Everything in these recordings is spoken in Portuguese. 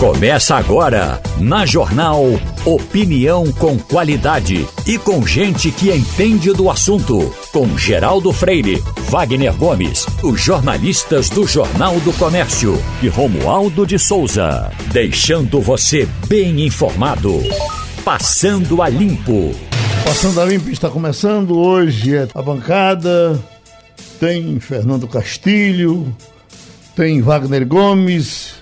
Começa agora, na Jornal Opinião com qualidade e com gente que entende do assunto. Com Geraldo Freire, Wagner Gomes, os jornalistas do Jornal do Comércio e Romualdo de Souza. Deixando você bem informado. Passando a Limpo. Passando a Limpo está começando. Hoje é a bancada. Tem Fernando Castilho, tem Wagner Gomes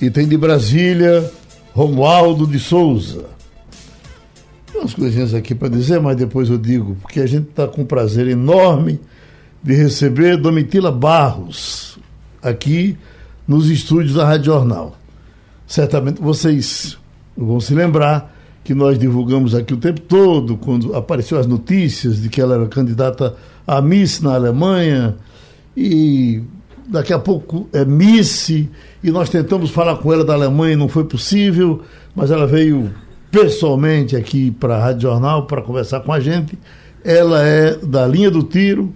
e tem de Brasília Romualdo de Souza. Tem umas coisinhas aqui para dizer, mas depois eu digo, porque a gente está com um prazer enorme de receber Domitila Barros aqui nos estúdios da Rádio Jornal. Certamente vocês vão se lembrar que nós divulgamos aqui o tempo todo, quando apareceu as notícias de que ela era candidata a Miss na Alemanha, e daqui a pouco é Miss, e nós tentamos falar com ela da Alemanha e não foi possível, mas ela veio pessoalmente aqui para a Rádio Jornal para conversar com a gente. Ela é da linha do tiro.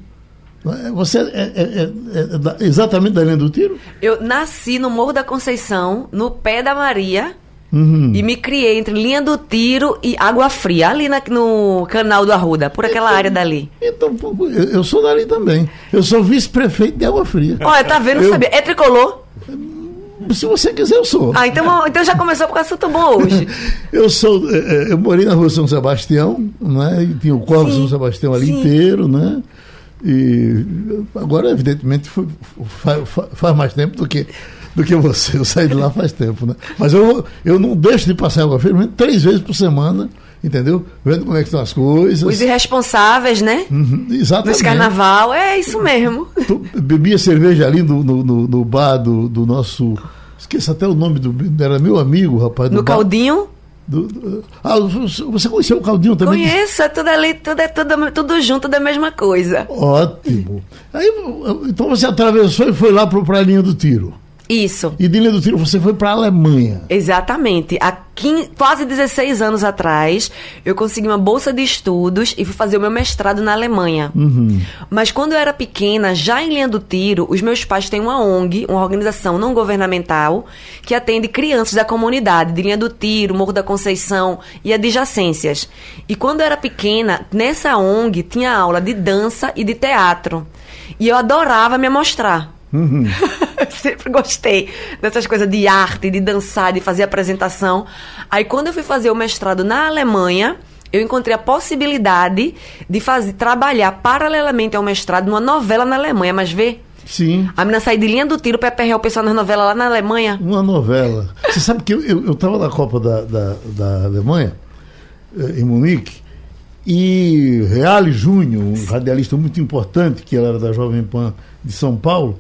Você é, é, é, é da, exatamente da linha do tiro? Eu nasci no Morro da Conceição, no pé da Maria. Uhum. E me criei entre linha do tiro e água fria, ali na, no canal do Arruda, por aquela então, área dali. Então, eu sou dali também. Eu sou vice-prefeito de água fria. Olha, tá vendo? Eu... Sabia. É tricolor? Se você quiser, eu sou. Ah, então, então já começou com assunto bom hoje. eu sou. É, é, eu morei na rua São Sebastião, né? E tinha o Corpo São Sebastião ali sim. inteiro, né? E agora, evidentemente, foi, faz, faz mais tempo do que do que você. Eu saí de lá faz tempo, né? Mas eu, eu não deixo de passar água fria três vezes por semana, entendeu? Vendo como é que estão as coisas. Os irresponsáveis, né? Uhum, exatamente. Nos carnaval, é isso mesmo. Tu bebia cerveja ali no, no, no, bar do, do nosso. Esqueça até o nome do. Era meu amigo, rapaz. No Caldinho? Do, do, ah, você conheceu o Caldinho também? Conheço, é tudo ali, tudo é tudo, tudo junto da mesma coisa. Ótimo. Aí, então você atravessou e foi lá para a linha do tiro. Isso. E de do tiro você foi para a Alemanha. Exatamente. Há 15, quase 16 anos atrás, eu consegui uma bolsa de estudos e fui fazer o meu mestrado na Alemanha. Uhum. Mas quando eu era pequena, já em linha do tiro, os meus pais têm uma ONG, uma organização não governamental, que atende crianças da comunidade, de linha do tiro, Morro da Conceição e adjacências. E quando eu era pequena, nessa ONG tinha aula de dança e de teatro. E eu adorava me mostrar. Uhum. Sempre gostei dessas coisas de arte, de dançar, de fazer apresentação. Aí quando eu fui fazer o mestrado na Alemanha, eu encontrei a possibilidade de fazer trabalhar paralelamente ao mestrado numa novela na Alemanha, mas vê? Sim. A menina sair de linha do tiro para perrear o pessoal nas novelas lá na Alemanha. Uma novela. Você sabe que eu, eu, eu tava na Copa da, da, da Alemanha, eh, em Munique, e Reale Júnior, um radialista muito importante, que era da Jovem Pan de São Paulo,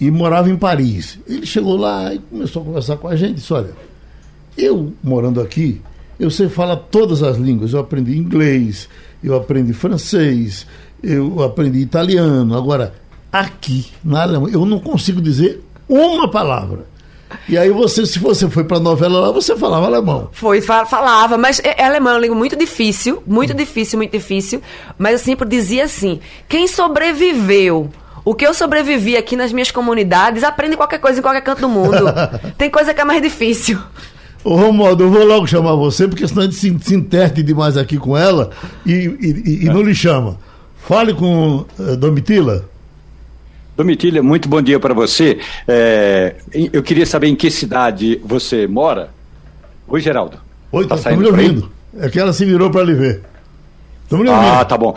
e morava em Paris. Ele chegou lá e começou a conversar com a gente. Disse: Olha, eu morando aqui, eu sei falar todas as línguas. Eu aprendi inglês, eu aprendi francês, eu aprendi italiano. Agora, aqui, na Alemanha, eu não consigo dizer uma palavra. E aí você, se você foi para novela lá, você falava alemão. Foi, falava, mas é, é alemão é uma língua muito difícil, muito difícil, muito difícil. Mas eu sempre dizia assim: quem sobreviveu o que eu sobrevivi aqui nas minhas comunidades, aprende qualquer coisa em qualquer canto do mundo. Tem coisa que é mais difícil. Ô Romualdo, eu vou logo chamar você, porque senão a gente se, se interte demais aqui com ela e, e, e não lhe chama. Fale com uh, Domitila. Domitila, muito bom dia para você. É, eu queria saber em que cidade você mora. Oi, Geraldo. Oi, tá, tá me ouvindo. É que ela se virou para lhe ver. Estamos lhe ouvindo. Ah, tá bom.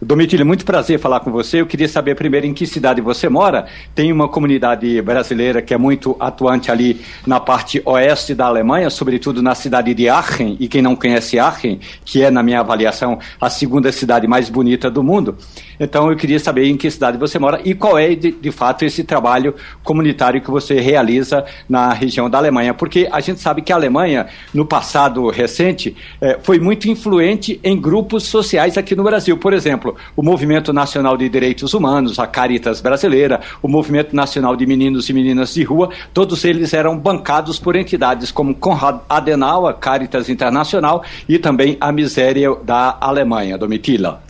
Domitila, muito prazer falar com você. Eu queria saber primeiro em que cidade você mora. Tem uma comunidade brasileira que é muito atuante ali na parte oeste da Alemanha, sobretudo na cidade de Aachen. E quem não conhece Aachen, que é, na minha avaliação, a segunda cidade mais bonita do mundo. Então eu queria saber em que cidade você mora e qual é, de, de fato, esse trabalho comunitário que você realiza na região da Alemanha. Porque a gente sabe que a Alemanha, no passado recente, eh, foi muito influente em grupos sociais aqui no Brasil. Por exemplo, exemplo, o Movimento Nacional de Direitos Humanos, a Caritas Brasileira, o Movimento Nacional de Meninos e Meninas de Rua, todos eles eram bancados por entidades como Konrad Adenauer, Caritas Internacional e também a Miséria da Alemanha, Domitila.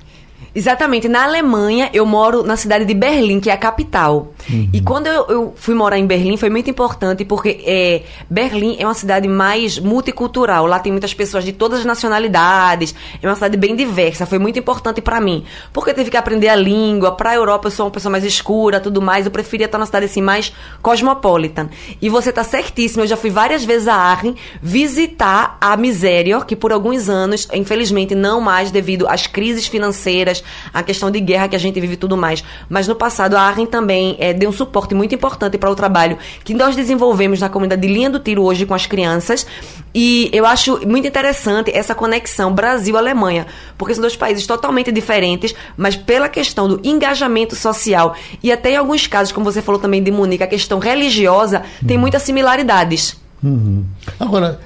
Exatamente. Na Alemanha, eu moro na cidade de Berlim, que é a capital. Uhum. E quando eu, eu, fui morar em Berlim, foi muito importante, porque é, Berlim é uma cidade mais multicultural. Lá tem muitas pessoas de todas as nacionalidades. É uma cidade bem diversa. Foi muito importante para mim. Porque eu tive que aprender a língua. Pra Europa, eu sou uma pessoa mais escura, tudo mais. Eu preferia estar numa cidade assim, mais cosmopolitan. E você tá certíssimo. Eu já fui várias vezes a Aachen visitar a Miséria, que por alguns anos, infelizmente, não mais devido às crises financeiras a questão de guerra que a gente vive e tudo mais. Mas no passado a Arren também é, deu um suporte muito importante para o trabalho que nós desenvolvemos na comunidade de linha do tiro hoje com as crianças. E eu acho muito interessante essa conexão Brasil-Alemanha, porque são dois países totalmente diferentes, mas pela questão do engajamento social e até em alguns casos, como você falou também de Munique, a questão religiosa uhum. tem muitas similaridades. Uhum. Agora,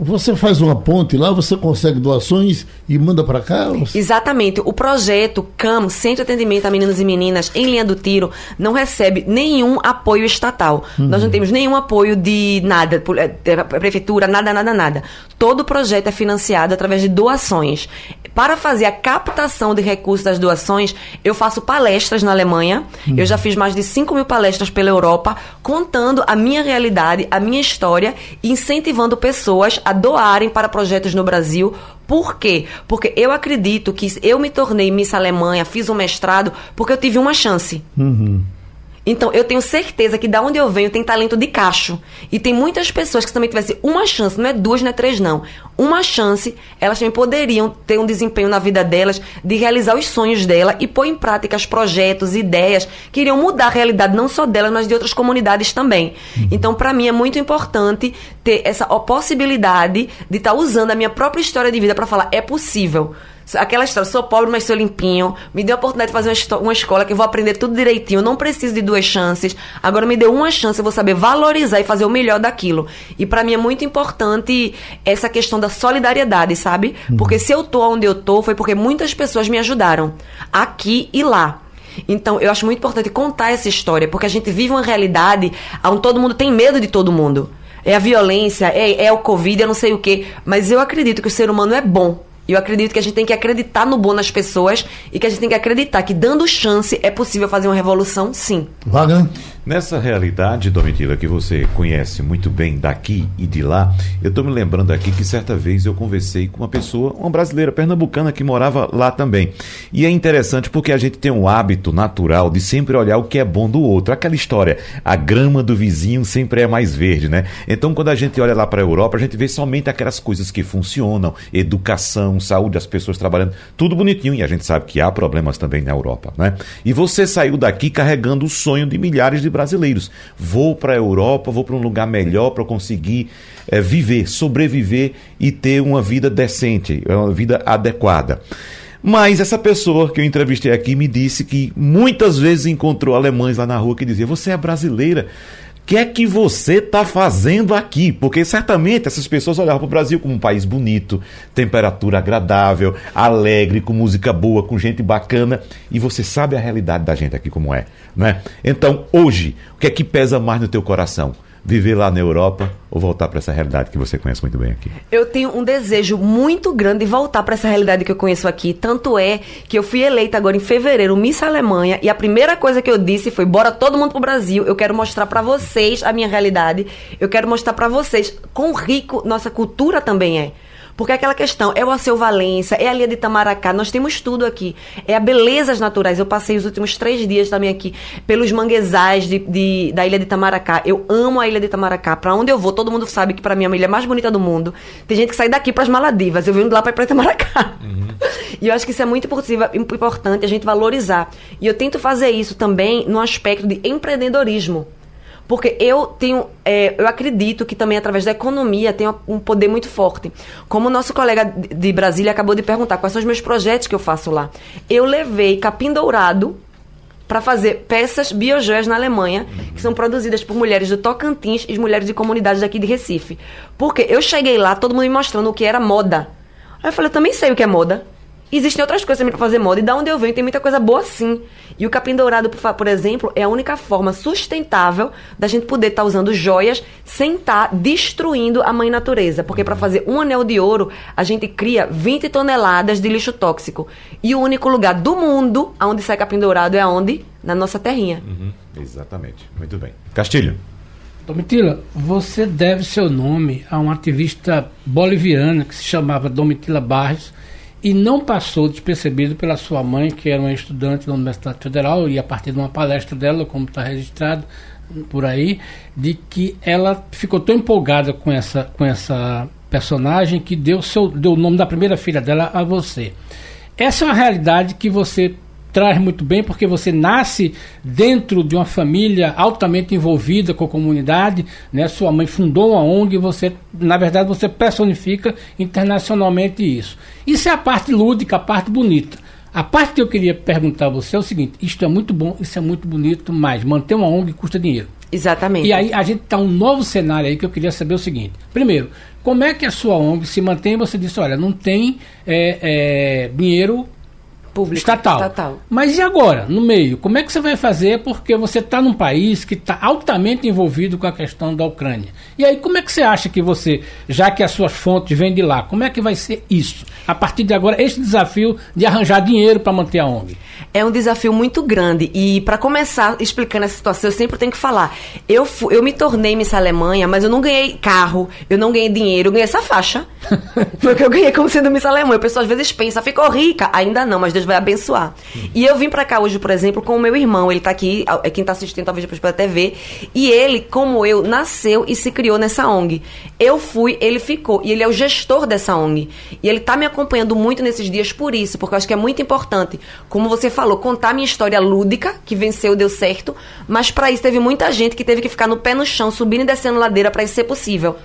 você faz uma ponte lá, você consegue doações e manda para cá? Exatamente. O projeto CAM, Centro de Atendimento a Meninos e Meninas em Linha do Tiro, não recebe nenhum apoio estatal. Uhum. Nós não temos nenhum apoio de nada, eh, prefeitura, nada, nada, nada. Todo o projeto é financiado através de doações. Para fazer a captação de recursos das doações, eu faço palestras na Alemanha. Uhum. Eu já fiz mais de 5 mil palestras pela Europa, contando a minha realidade, a minha história, incentivando pessoas pessoas a doarem para projetos no Brasil. Por quê? Porque eu acredito que eu me tornei Miss Alemanha, fiz um mestrado, porque eu tive uma chance. Uhum. Então, eu tenho certeza que da onde eu venho tem talento de cacho. E tem muitas pessoas que também tivessem uma chance, não é duas, não é três, não. Uma chance, elas também poderiam ter um desempenho na vida delas de realizar os sonhos dela e pôr em prática os projetos, ideias que iriam mudar a realidade não só delas, mas de outras comunidades também. Uhum. Então, para mim, é muito importante ter essa possibilidade de estar tá usando a minha própria história de vida para falar: é possível. Aquela história, sou pobre, mas sou limpinho. Me deu a oportunidade de fazer uma, escola que eu vou aprender tudo direitinho. Não preciso de duas chances. Agora me deu uma chance, eu vou saber valorizar e fazer o melhor daquilo. E para mim é muito importante essa questão da solidariedade, sabe? Uhum. Porque se eu tô onde eu tô, foi porque muitas pessoas me ajudaram. Aqui e lá. Então, eu acho muito importante contar essa história, porque a gente vive uma realidade onde todo mundo tem medo de todo mundo. É a violência, é, é o Covid, eu não sei o quê. Mas eu acredito que o ser humano é bom. E eu acredito que a gente tem que acreditar no bom nas pessoas e que a gente tem que acreditar que dando chance é possível fazer uma revolução, sim. Wagner? Nessa realidade, Domitila, que você conhece muito bem daqui e de lá, eu estou me lembrando aqui que certa vez eu conversei com uma pessoa, uma brasileira pernambucana que morava lá também. E é interessante porque a gente tem um hábito natural de sempre olhar o que é bom do outro. Aquela história, a grama do vizinho sempre é mais verde, né? Então, quando a gente olha lá para a Europa, a gente vê somente aquelas coisas que funcionam, educação, saúde, as pessoas trabalhando, tudo bonitinho. E a gente sabe que há problemas também na Europa, né? E você saiu daqui carregando o sonho de milhares de brasileiros. Vou para a Europa, vou para um lugar melhor para conseguir é, viver, sobreviver e ter uma vida decente, uma vida adequada. Mas essa pessoa que eu entrevistei aqui me disse que muitas vezes encontrou alemães lá na rua que diziam: Você é brasileira? Que é que você está fazendo aqui? Porque certamente essas pessoas olhavam para o Brasil como um país bonito, temperatura agradável, alegre, com música boa, com gente bacana, e você sabe a realidade da gente aqui como é, né? Então, hoje, o que é que pesa mais no teu coração? Viver lá na Europa ou voltar para essa realidade que você conhece muito bem aqui? Eu tenho um desejo muito grande de voltar para essa realidade que eu conheço aqui. Tanto é que eu fui eleita agora em fevereiro Miss Alemanha e a primeira coisa que eu disse foi: bora todo mundo pro Brasil. Eu quero mostrar para vocês a minha realidade. Eu quero mostrar para vocês quão rico nossa cultura também é. Porque é aquela questão, é o Alceu Valença, é a Ilha de Itamaracá, nós temos tudo aqui. É a belezas naturais. Eu passei os últimos três dias também aqui pelos manguezais de, de da Ilha de Itamaracá. Eu amo a Ilha de Itamaracá. Para onde eu vou, todo mundo sabe que para mim é a ilha mais bonita do mundo. Tem gente que sai daqui para as Maladivas, eu venho de lá para Itamaracá. Uhum. E eu acho que isso é muito importante a gente valorizar. E eu tento fazer isso também no aspecto de empreendedorismo. Porque eu tenho, é, eu acredito que também através da economia tem um poder muito forte. Como o nosso colega de Brasília acabou de perguntar quais são os meus projetos que eu faço lá. Eu levei capim dourado para fazer peças biojoias na Alemanha, que são produzidas por mulheres do Tocantins e mulheres de comunidades daqui de Recife. Porque eu cheguei lá, todo mundo me mostrando o que era moda. Aí eu falei, eu também sei o que é moda. Existem outras coisas também para fazer moda, e da onde eu venho tem muita coisa boa sim. E o capim dourado, por exemplo, é a única forma sustentável da gente poder estar tá usando joias sem estar tá destruindo a mãe natureza. Porque para fazer um anel de ouro, a gente cria 20 toneladas de lixo tóxico. E o único lugar do mundo onde sai capim dourado é aonde? Na nossa terrinha. Uhum, exatamente. Muito bem. Castilho. Domitila, você deve seu nome a uma ativista boliviana que se chamava Domitila Barros e não passou despercebido pela sua mãe, que era uma estudante da Universidade Federal, e a partir de uma palestra dela, como está registrado por aí, de que ela ficou tão empolgada com essa, com essa personagem que deu, seu, deu o nome da primeira filha dela a você. Essa é uma realidade que você traz muito bem, porque você nasce dentro de uma família altamente envolvida com a comunidade, né? Sua mãe fundou uma ONG e você, na verdade, você personifica internacionalmente isso. Isso é a parte lúdica, a parte bonita. A parte que eu queria perguntar a você é o seguinte: isto é muito bom, isso é muito bonito, mas manter uma ONG custa dinheiro. Exatamente. E aí a gente está um novo cenário aí que eu queria saber o seguinte: primeiro, como é que a sua ONG se mantém? Você disse, olha, não tem é, é, dinheiro Público, estatal. estatal. Mas e agora, no meio? Como é que você vai fazer? Porque você está num país que está altamente envolvido com a questão da Ucrânia. E aí, como é que você acha que você, já que as suas fontes vêm de lá, como é que vai ser isso? A partir de agora, esse desafio de arranjar dinheiro para manter a ONG. É um desafio muito grande. E para começar explicando essa situação, eu sempre tenho que falar. Eu, eu me tornei Miss Alemanha, mas eu não ganhei carro, eu não ganhei dinheiro, eu ganhei essa faixa. Foi o que eu ganhei como sendo Miss Alemanha. O pessoal às vezes pensa, ficou rica. Ainda não, mas Deus vai abençoar. E eu vim para cá hoje, por exemplo, com o meu irmão. Ele tá aqui, é quem tá assistindo talvez depois pela TV. E ele, como eu, nasceu e se criou nessa ONG. Eu fui, ele ficou. E ele é o gestor dessa ONG. E ele tá me acompanhando muito nesses dias por isso, porque eu acho que é muito importante, como você falou, contar minha história lúdica, que venceu, deu certo. Mas para isso teve muita gente que teve que ficar no pé no chão, subindo e descendo ladeira para isso ser possível.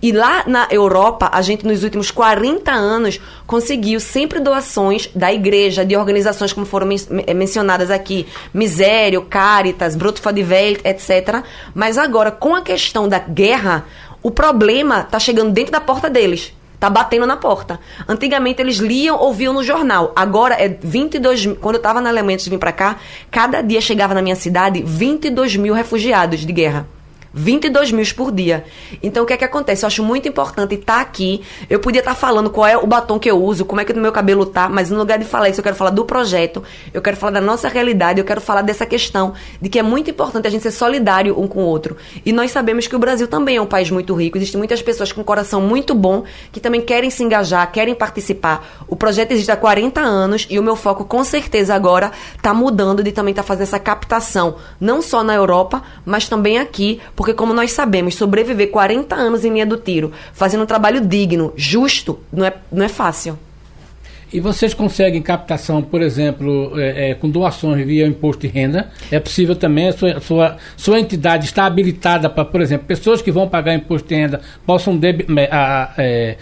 E lá na Europa, a gente nos últimos 40 anos conseguiu sempre doações da igreja, de organizações como foram men eh, mencionadas aqui, Misério, Caritas, Bruto Welt, etc. Mas agora, com a questão da guerra, o problema está chegando dentro da porta deles. Tá batendo na porta. Antigamente eles liam, ouviam no jornal. Agora é 22 mil. Quando eu estava na Alemanha antes de vir para cá, cada dia chegava na minha cidade 22 mil refugiados de guerra. 22 mil por dia. Então, o que é que acontece? Eu acho muito importante estar tá aqui. Eu podia estar tá falando qual é o batom que eu uso, como é que o meu cabelo tá, mas no lugar de falar isso, eu quero falar do projeto, eu quero falar da nossa realidade, eu quero falar dessa questão de que é muito importante a gente ser solidário um com o outro. E nós sabemos que o Brasil também é um país muito rico, existem muitas pessoas com um coração muito bom que também querem se engajar, querem participar. O projeto existe há 40 anos e o meu foco, com certeza, agora está mudando de também estar tá fazendo essa captação, não só na Europa, mas também aqui, porque, como nós sabemos, sobreviver 40 anos em linha do tiro, fazendo um trabalho digno, justo, não é, não é fácil. E vocês conseguem captação, por exemplo, é, é, com doações via imposto de renda? É possível também, a sua, sua, sua entidade está habilitada para, por exemplo, pessoas que vão pagar imposto de renda possam deb, a, é,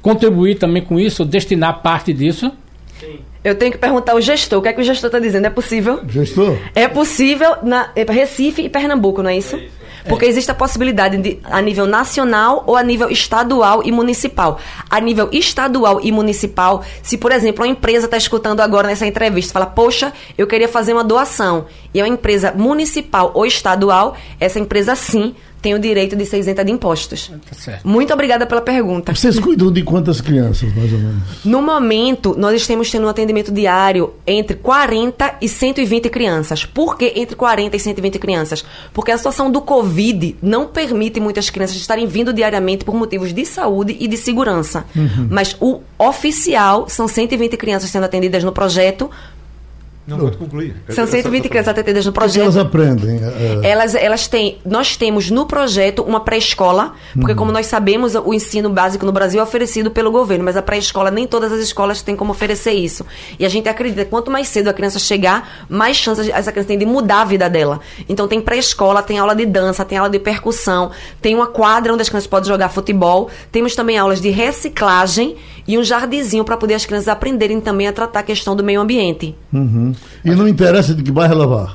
contribuir também com isso, destinar parte disso? Sim. Eu tenho que perguntar ao gestor. O que é que o gestor está dizendo? É possível? Gestor? É possível na Recife e Pernambuco, não é isso? É isso. Porque é. existe a possibilidade de, a nível nacional ou a nível estadual e municipal. A nível estadual e municipal, se, por exemplo, uma empresa está escutando agora nessa entrevista, fala, poxa, eu queria fazer uma doação, e é uma empresa municipal ou estadual, essa empresa sim tem o direito de ser isenta de impostos. Tá Muito obrigada pela pergunta. Vocês cuidam de quantas crianças, mais ou menos? No momento, nós estamos tendo um atendimento diário entre 40 e 120 crianças. Por que entre 40 e 120 crianças? Porque a situação do Covid não permite muitas crianças estarem vindo diariamente por motivos de saúde e de segurança. Uhum. Mas o oficial são 120 crianças sendo atendidas no projeto não, pode concluir. São 120 crianças atendidas no projeto. O que elas aprendem? É, é... Elas, elas têm. Nós temos no projeto uma pré-escola, porque, uhum. como nós sabemos, o ensino básico no Brasil é oferecido pelo governo, mas a pré-escola, nem todas as escolas têm como oferecer isso. E a gente acredita que quanto mais cedo a criança chegar, mais chances essa criança tem de mudar a vida dela. Então, tem pré-escola, tem aula de dança, tem aula de percussão, tem uma quadra onde as crianças podem jogar futebol, temos também aulas de reciclagem e um jardinzinho para poder as crianças aprenderem também a tratar a questão do meio ambiente. Uhum. E não interessa de que bairro ela vá?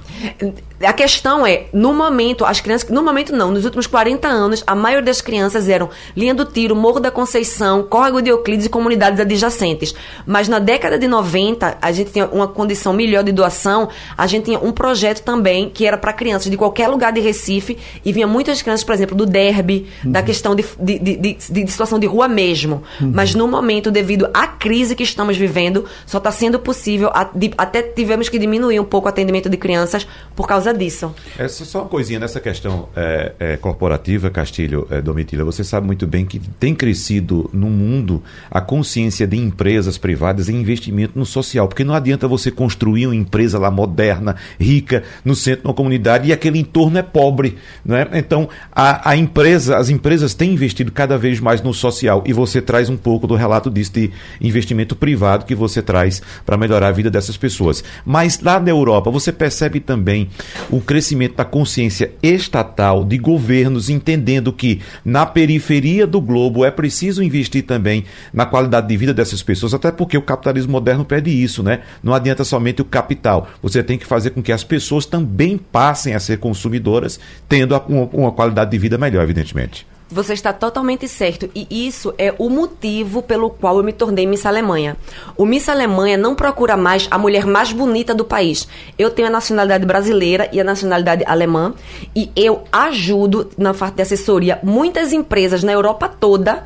A questão é, no momento, as crianças. No momento não, nos últimos 40 anos, a maioria das crianças eram Linha do Tiro, Morro da Conceição, Córrego de Euclides e comunidades adjacentes. Mas na década de 90, a gente tinha uma condição melhor de doação, a gente tinha um projeto também que era para crianças de qualquer lugar de Recife e vinha muitas crianças, por exemplo, do derby, uhum. da questão de, de, de, de, situação de rua mesmo. Uhum. Mas no momento, devido à crise que estamos vivendo, só está sendo possível, até tivemos que diminuir um pouco o atendimento de crianças por causa causa disso. Essa só uma coisinha nessa questão é, é, corporativa, Castilho, é, Domitila. Você sabe muito bem que tem crescido no mundo a consciência de empresas privadas em investimento no social, porque não adianta você construir uma empresa lá moderna, rica, no centro de uma comunidade e aquele entorno é pobre, né? Então a, a empresa, as empresas têm investido cada vez mais no social e você traz um pouco do relato disso de investimento privado que você traz para melhorar a vida dessas pessoas. Mas lá na Europa você percebe também o crescimento da consciência estatal de governos entendendo que na periferia do globo é preciso investir também na qualidade de vida dessas pessoas, até porque o capitalismo moderno pede isso, né? Não adianta somente o capital. Você tem que fazer com que as pessoas também passem a ser consumidoras, tendo uma, uma qualidade de vida melhor, evidentemente. Você está totalmente certo. E isso é o motivo pelo qual eu me tornei Miss Alemanha. O Miss Alemanha não procura mais a mulher mais bonita do país. Eu tenho a nacionalidade brasileira e a nacionalidade alemã. E eu ajudo, na parte de assessoria, muitas empresas na Europa toda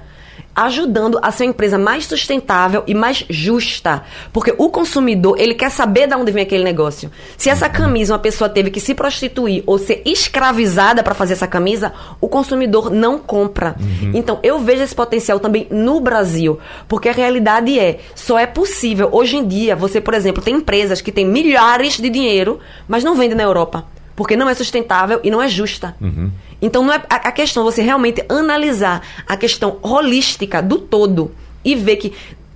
ajudando a ser uma empresa mais sustentável e mais justa. Porque o consumidor, ele quer saber de onde vem aquele negócio. Se essa camisa uma pessoa teve que se prostituir ou ser escravizada para fazer essa camisa, o consumidor não compra. Uhum. Então, eu vejo esse potencial também no Brasil. Porque a realidade é, só é possível. Hoje em dia, você, por exemplo, tem empresas que têm milhares de dinheiro, mas não vendem na Europa. Porque não é sustentável e não é justa. Uhum. Então não é a, a questão você realmente analisar a questão holística do todo e ver que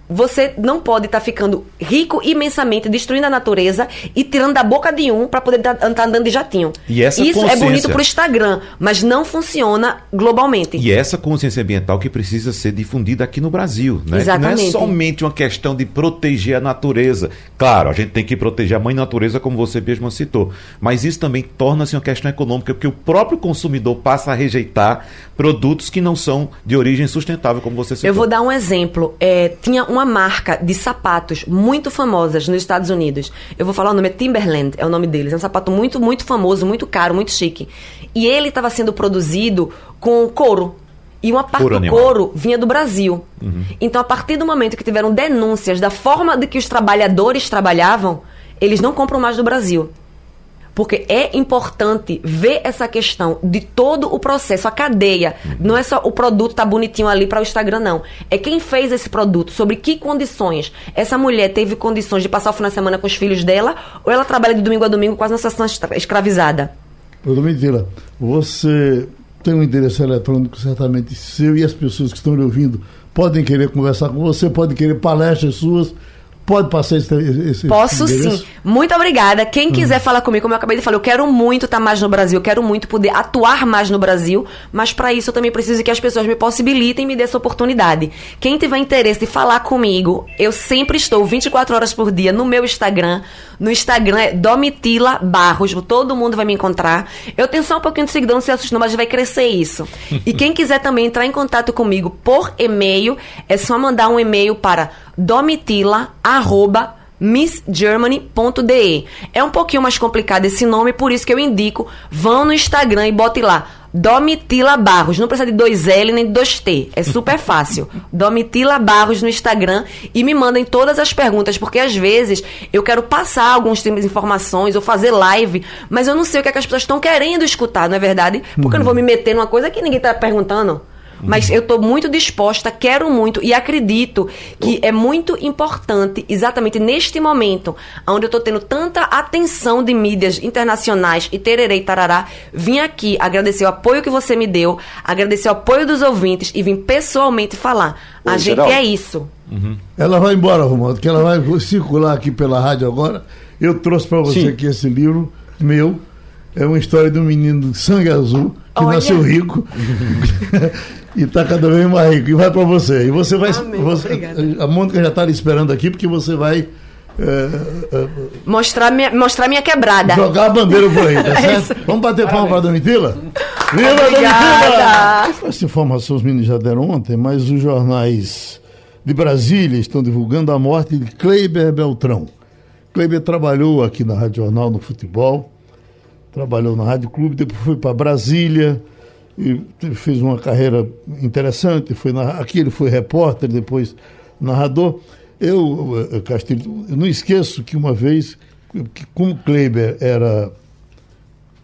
você não pode estar tá ficando rico imensamente, destruindo a natureza e tirando da boca de um para poder estar tá, tá andando de jatinho. E essa Isso é bonito para o Instagram, mas não funciona globalmente. E essa consciência ambiental que precisa ser difundida aqui no Brasil. Né? Exatamente. Não é somente uma questão de proteger a natureza. Claro, a gente tem que proteger a mãe natureza, como você mesmo citou. Mas isso também torna-se uma questão econômica, porque o próprio consumidor passa a rejeitar produtos que não são de origem sustentável, como você citou. Eu vou dar um exemplo. É, tinha uma marca de sapatos muito famosas nos Estados Unidos. Eu vou falar o nome, é Timberland, é o nome deles. É um sapato muito, muito famoso, muito caro, muito chique. E ele estava sendo produzido com couro. E uma parte do animal. couro vinha do Brasil. Uhum. Então, a partir do momento que tiveram denúncias da forma de que os trabalhadores trabalhavam, eles não compram mais do Brasil. Porque é importante ver essa questão de todo o processo, a cadeia. Não é só o produto tá bonitinho ali para o Instagram, não. É quem fez esse produto, sobre que condições. Essa mulher teve condições de passar o final de semana com os filhos dela, ou ela trabalha de domingo a domingo quase na situação escravizada. Domitila, você tem um endereço eletrônico certamente seu e as pessoas que estão lhe ouvindo podem querer conversar com você, podem querer palestras suas Pode passar esse, esse Posso sim. Muito obrigada. Quem hum. quiser falar comigo, como eu acabei de falar, eu quero muito estar mais no Brasil, eu quero muito poder atuar mais no Brasil, mas para isso eu também preciso que as pessoas me possibilitem e me dê essa oportunidade. Quem tiver interesse de falar comigo, eu sempre estou 24 horas por dia no meu Instagram. No Instagram é Domitila Barros, todo mundo vai me encontrar. Eu tenho só um pouquinho de seguidor, não sei assustar, mas vai crescer isso. e quem quiser também entrar em contato comigo por e-mail, é só mandar um e-mail para domitila@missgermany.de. É um pouquinho mais complicado esse nome, por isso que eu indico, vão no Instagram e bote lá Domitila Barros. Não precisa de dois L nem de dois T. É super fácil. Domitila Barros no Instagram e me mandem todas as perguntas, porque às vezes eu quero passar alguns tipos de informações ou fazer live, mas eu não sei o que, é que as pessoas estão querendo escutar, não é verdade? Porque uhum. eu não vou me meter numa coisa que ninguém está perguntando. Mas eu estou muito disposta, quero muito e acredito que é muito importante, exatamente neste momento, onde eu estou tendo tanta atenção de mídias internacionais e tererei tarará, vim aqui agradecer o apoio que você me deu, agradecer o apoio dos ouvintes e vim pessoalmente falar. A Oi, gente é isso. Uhum. Ela vai embora, Romualdo, que ela vai circular aqui pela rádio agora. Eu trouxe para você Sim. aqui esse livro meu. É uma história de um menino de sangue azul que Olha. nasceu rico. e está cada vez mais rico. E vai para você. E você vai. Amém, você, a Mônica já está lhe esperando aqui, porque você vai É, é, mostrar, minha, mostrar minha quebrada. Jogar a bandeira por aí, tá é certo? Vamos bater palma para a Domitila? Viva Domitila! Essa informação os meninos já deram ontem, mas os jornais de Brasília estão divulgando a morte de Kleiber Beltrão. Kleiber trabalhou aqui na Rádio Jornal no futebol, trabalhou na Rádio Clube, depois foi para Brasília e fez uma carreira interessante. Foi na, aqui ele foi repórter, depois narrador. Eu, eh, Castilho, eu não esqueço que uma vez, que como Kleiber era,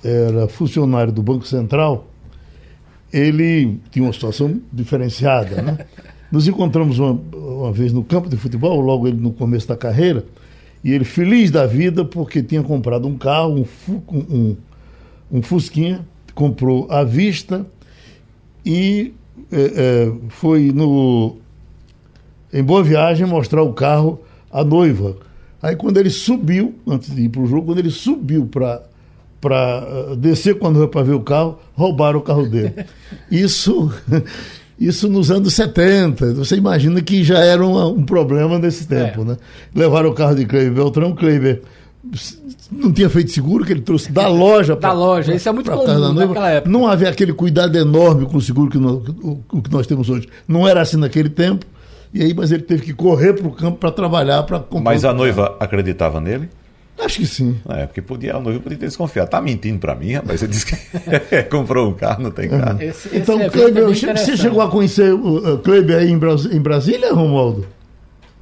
era funcionário do Banco Central, ele tinha uma situação diferenciada. Né? Nos encontramos uma, uma vez no campo de futebol, logo ele no começo da carreira, e ele feliz da vida porque tinha comprado um carro, um, um, um Fusquinha, comprou à vista e é, é, foi no em Boa Viagem mostrar o carro à noiva. Aí quando ele subiu, antes de ir para o jogo, quando ele subiu para para uh, descer quando para ver o carro, roubaram o carro dele. Isso isso nos anos 70. Você imagina que já era um, um problema nesse tempo, é. né? Levaram o carro de Kleiber Beltrão, Kleiber não tinha feito seguro, que ele trouxe da loja para Da loja, isso é muito comum naquela época. Não havia aquele cuidado enorme com o seguro que nós, o, o que nós temos hoje. Não era assim naquele tempo. E aí, mas ele teve que correr para o campo para trabalhar, para comprar. Mas a noiva acreditava nele? Acho que sim. É, porque podia, a noiva podia ter desconfiado. Tá mentindo para mim, rapaz. Você disse que comprou um carro, não tem carro. Esse, esse então, é Kleber, você chegou a conhecer o Kleber aí em, Bras, em Brasília, Romualdo?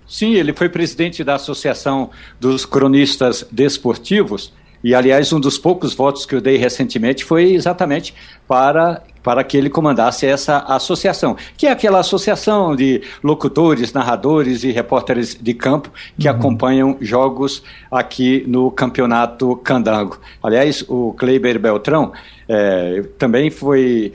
Sim, ele foi presidente da Associação dos Cronistas Desportivos. E, aliás, um dos poucos votos que eu dei recentemente foi exatamente para, para que ele comandasse essa associação, que é aquela associação de locutores, narradores e repórteres de campo que uhum. acompanham jogos aqui no Campeonato Candango. Aliás, o Kleiber Beltrão é, também foi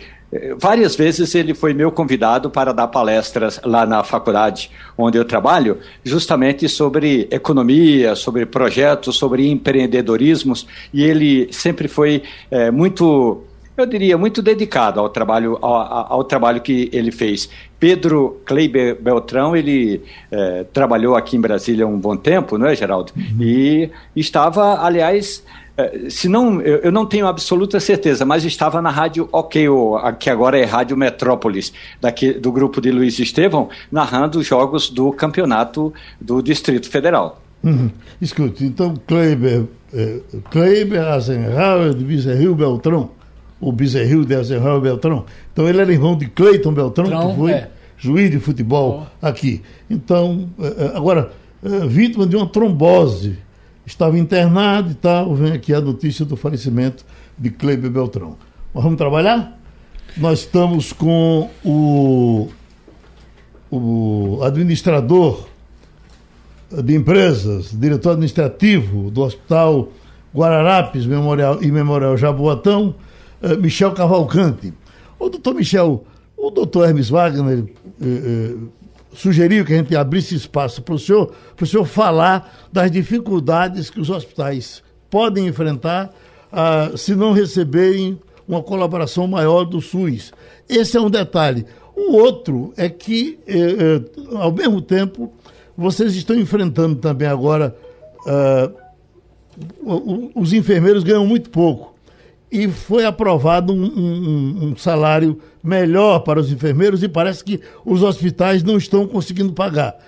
Várias vezes ele foi meu convidado para dar palestras lá na faculdade onde eu trabalho, justamente sobre economia, sobre projetos, sobre empreendedorismos, e ele sempre foi é, muito eu diria, muito dedicado ao trabalho, ao, ao, trabalho que ele fez. Pedro Kleiber Beltrão, ele é, trabalhou aqui em Brasília um bom tempo, não é, Geraldo? Uhum. E estava, aliás, é, se não, eu, não tenho absoluta certeza, mas estava na rádio OK, que agora é Rádio Metrópolis, daqui, do grupo de Luiz Estevão, narrando os jogos do campeonato do Distrito Federal. Uhum. Escute, então Kleiber, eh, Kleiber de Bezerril Beltrão, o Bezerril de Azenhauer Beltrão, então ele era irmão de Cleiton Beltrão, Trão, que foi é. juiz de futebol oh. aqui. Então, eh, agora, vítima de uma trombose estava internado e tal. Vem aqui a notícia do falecimento de Kleber Beltrão. Mas vamos trabalhar? Nós estamos com o, o administrador de empresas, diretor administrativo do Hospital Guararapes Memorial, e Memorial Jaboatão, eh, Michel Cavalcante. O doutor Michel, o doutor Hermes Wagner eh, eh, sugeriu que a gente abrisse espaço para o senhor, para o senhor falar das dificuldades que os hospitais podem enfrentar ah, se não receberem uma colaboração maior do SUS. Esse é um detalhe. O outro é que, eh, eh, ao mesmo tempo, vocês estão enfrentando também agora. Ah, os enfermeiros ganham muito pouco e foi aprovado um, um, um, salário melhor para os enfermeiros e parece que os hospitais não estão conseguindo pagar.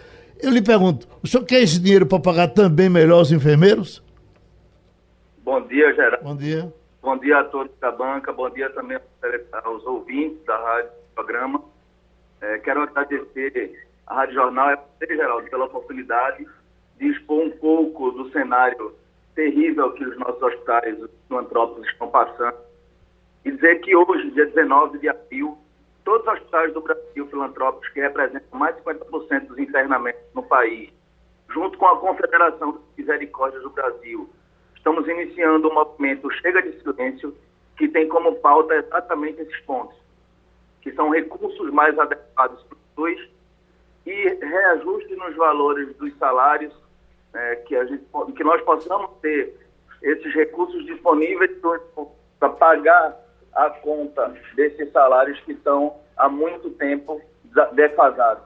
Eu lhe pergunto, o senhor quer esse dinheiro para pagar também melhor os enfermeiros? Bom dia, Geraldo. Bom dia. Bom dia a todos da banca, bom dia também aos ouvintes da rádio programa. É, quero agradecer à Rádio Jornal e a você, Geraldo, pela oportunidade de expor um pouco do cenário terrível que os nossos hospitais filantrópicos estão passando. E dizer que hoje, dia 19 de abril, todos os hospitais do Brasil filantrópicos, que representam mais de 50% dos internamentos no país, junto com a Confederação das Misericórdias do Brasil, estamos iniciando um movimento Chega de Silêncio, que tem como pauta exatamente esses pontos, que são recursos mais adequados para os SUS e reajuste nos valores dos salários é, que, a gente, que nós possamos ter esses recursos disponíveis para pagar a conta desses salários que estão há muito tempo defasados.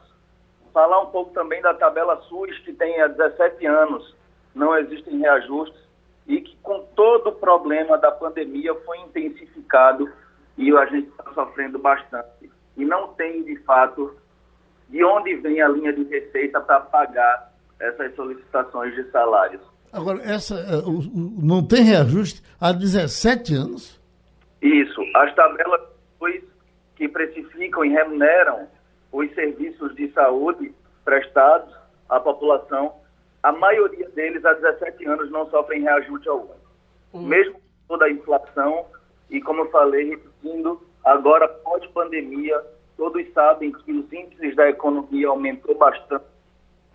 Falar um pouco também da tabela SUS, que tem há 17 anos não existem reajustes e que com todo o problema da pandemia foi intensificado e a gente está sofrendo bastante. E não tem, de fato, de onde vem a linha de receita para pagar essas solicitações de salários. Agora, essa, eh, não tem reajuste há 17 anos? Isso. As tabelas que precificam e remuneram os serviços de saúde prestados à população, a maioria deles há 17 anos não sofrem reajuste algum. Uhum. Mesmo com toda a inflação, e como eu falei, repetindo, agora pós-pandemia, todos sabem que os índices da economia aumentou bastante,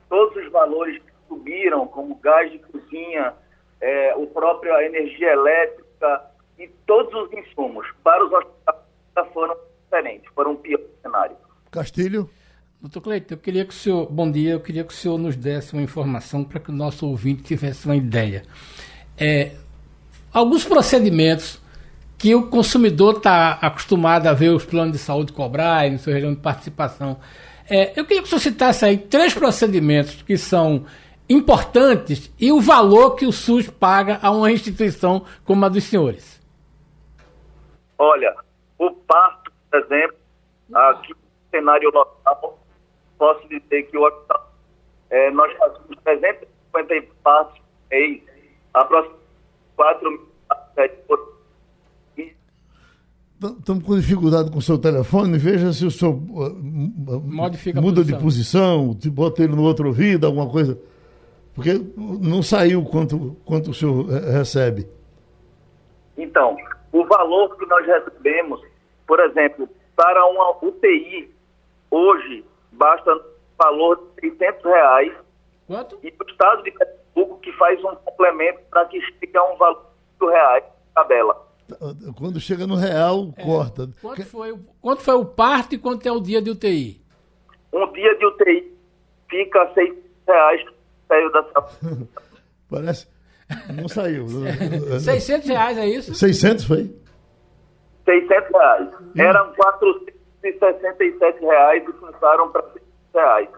todos os valores que subiram, como gás de cozinha, é, o próprio a energia elétrica e todos os insumos para os hospitais foram diferentes, foram um pior cenário. Castilho? Doutor Cleiton, eu queria que o senhor, bom dia, eu queria que o senhor nos desse uma informação para que o nosso ouvinte tivesse uma ideia. É, alguns procedimentos que o consumidor está acostumado a ver os planos de saúde cobrar no seu região de participação. É, eu queria que senhor citasse aí três procedimentos que são importantes e o valor que o SUS paga a uma instituição como a dos senhores. Olha, o parto, por exemplo, aqui no cenário local, posso dizer que o hospital, é, nós fazemos 350 partos mês, aproximadamente 4 mil por Estamos com dificuldade com o seu telefone, veja se o senhor uh, Modifica muda de posição, bota ele no outro ouvido, alguma coisa. Porque não saiu quanto, quanto o senhor recebe. Então, o valor que nós recebemos, por exemplo, para uma UTI, hoje, basta valor de 600 reais. Quanto? E o Estado de Pernambuco que faz um complemento para que chegue a um valor de reais tabela. Quando chega no real, é, corta. Quanto foi, quanto foi o parto e quanto é o dia de UTI? Um dia de UTI fica a 6 reais saiu da Parece. Não saiu. 600 reais é isso? 600 foi? 600 reais. Hum. Eram 467 reais e passaram para 600 reais.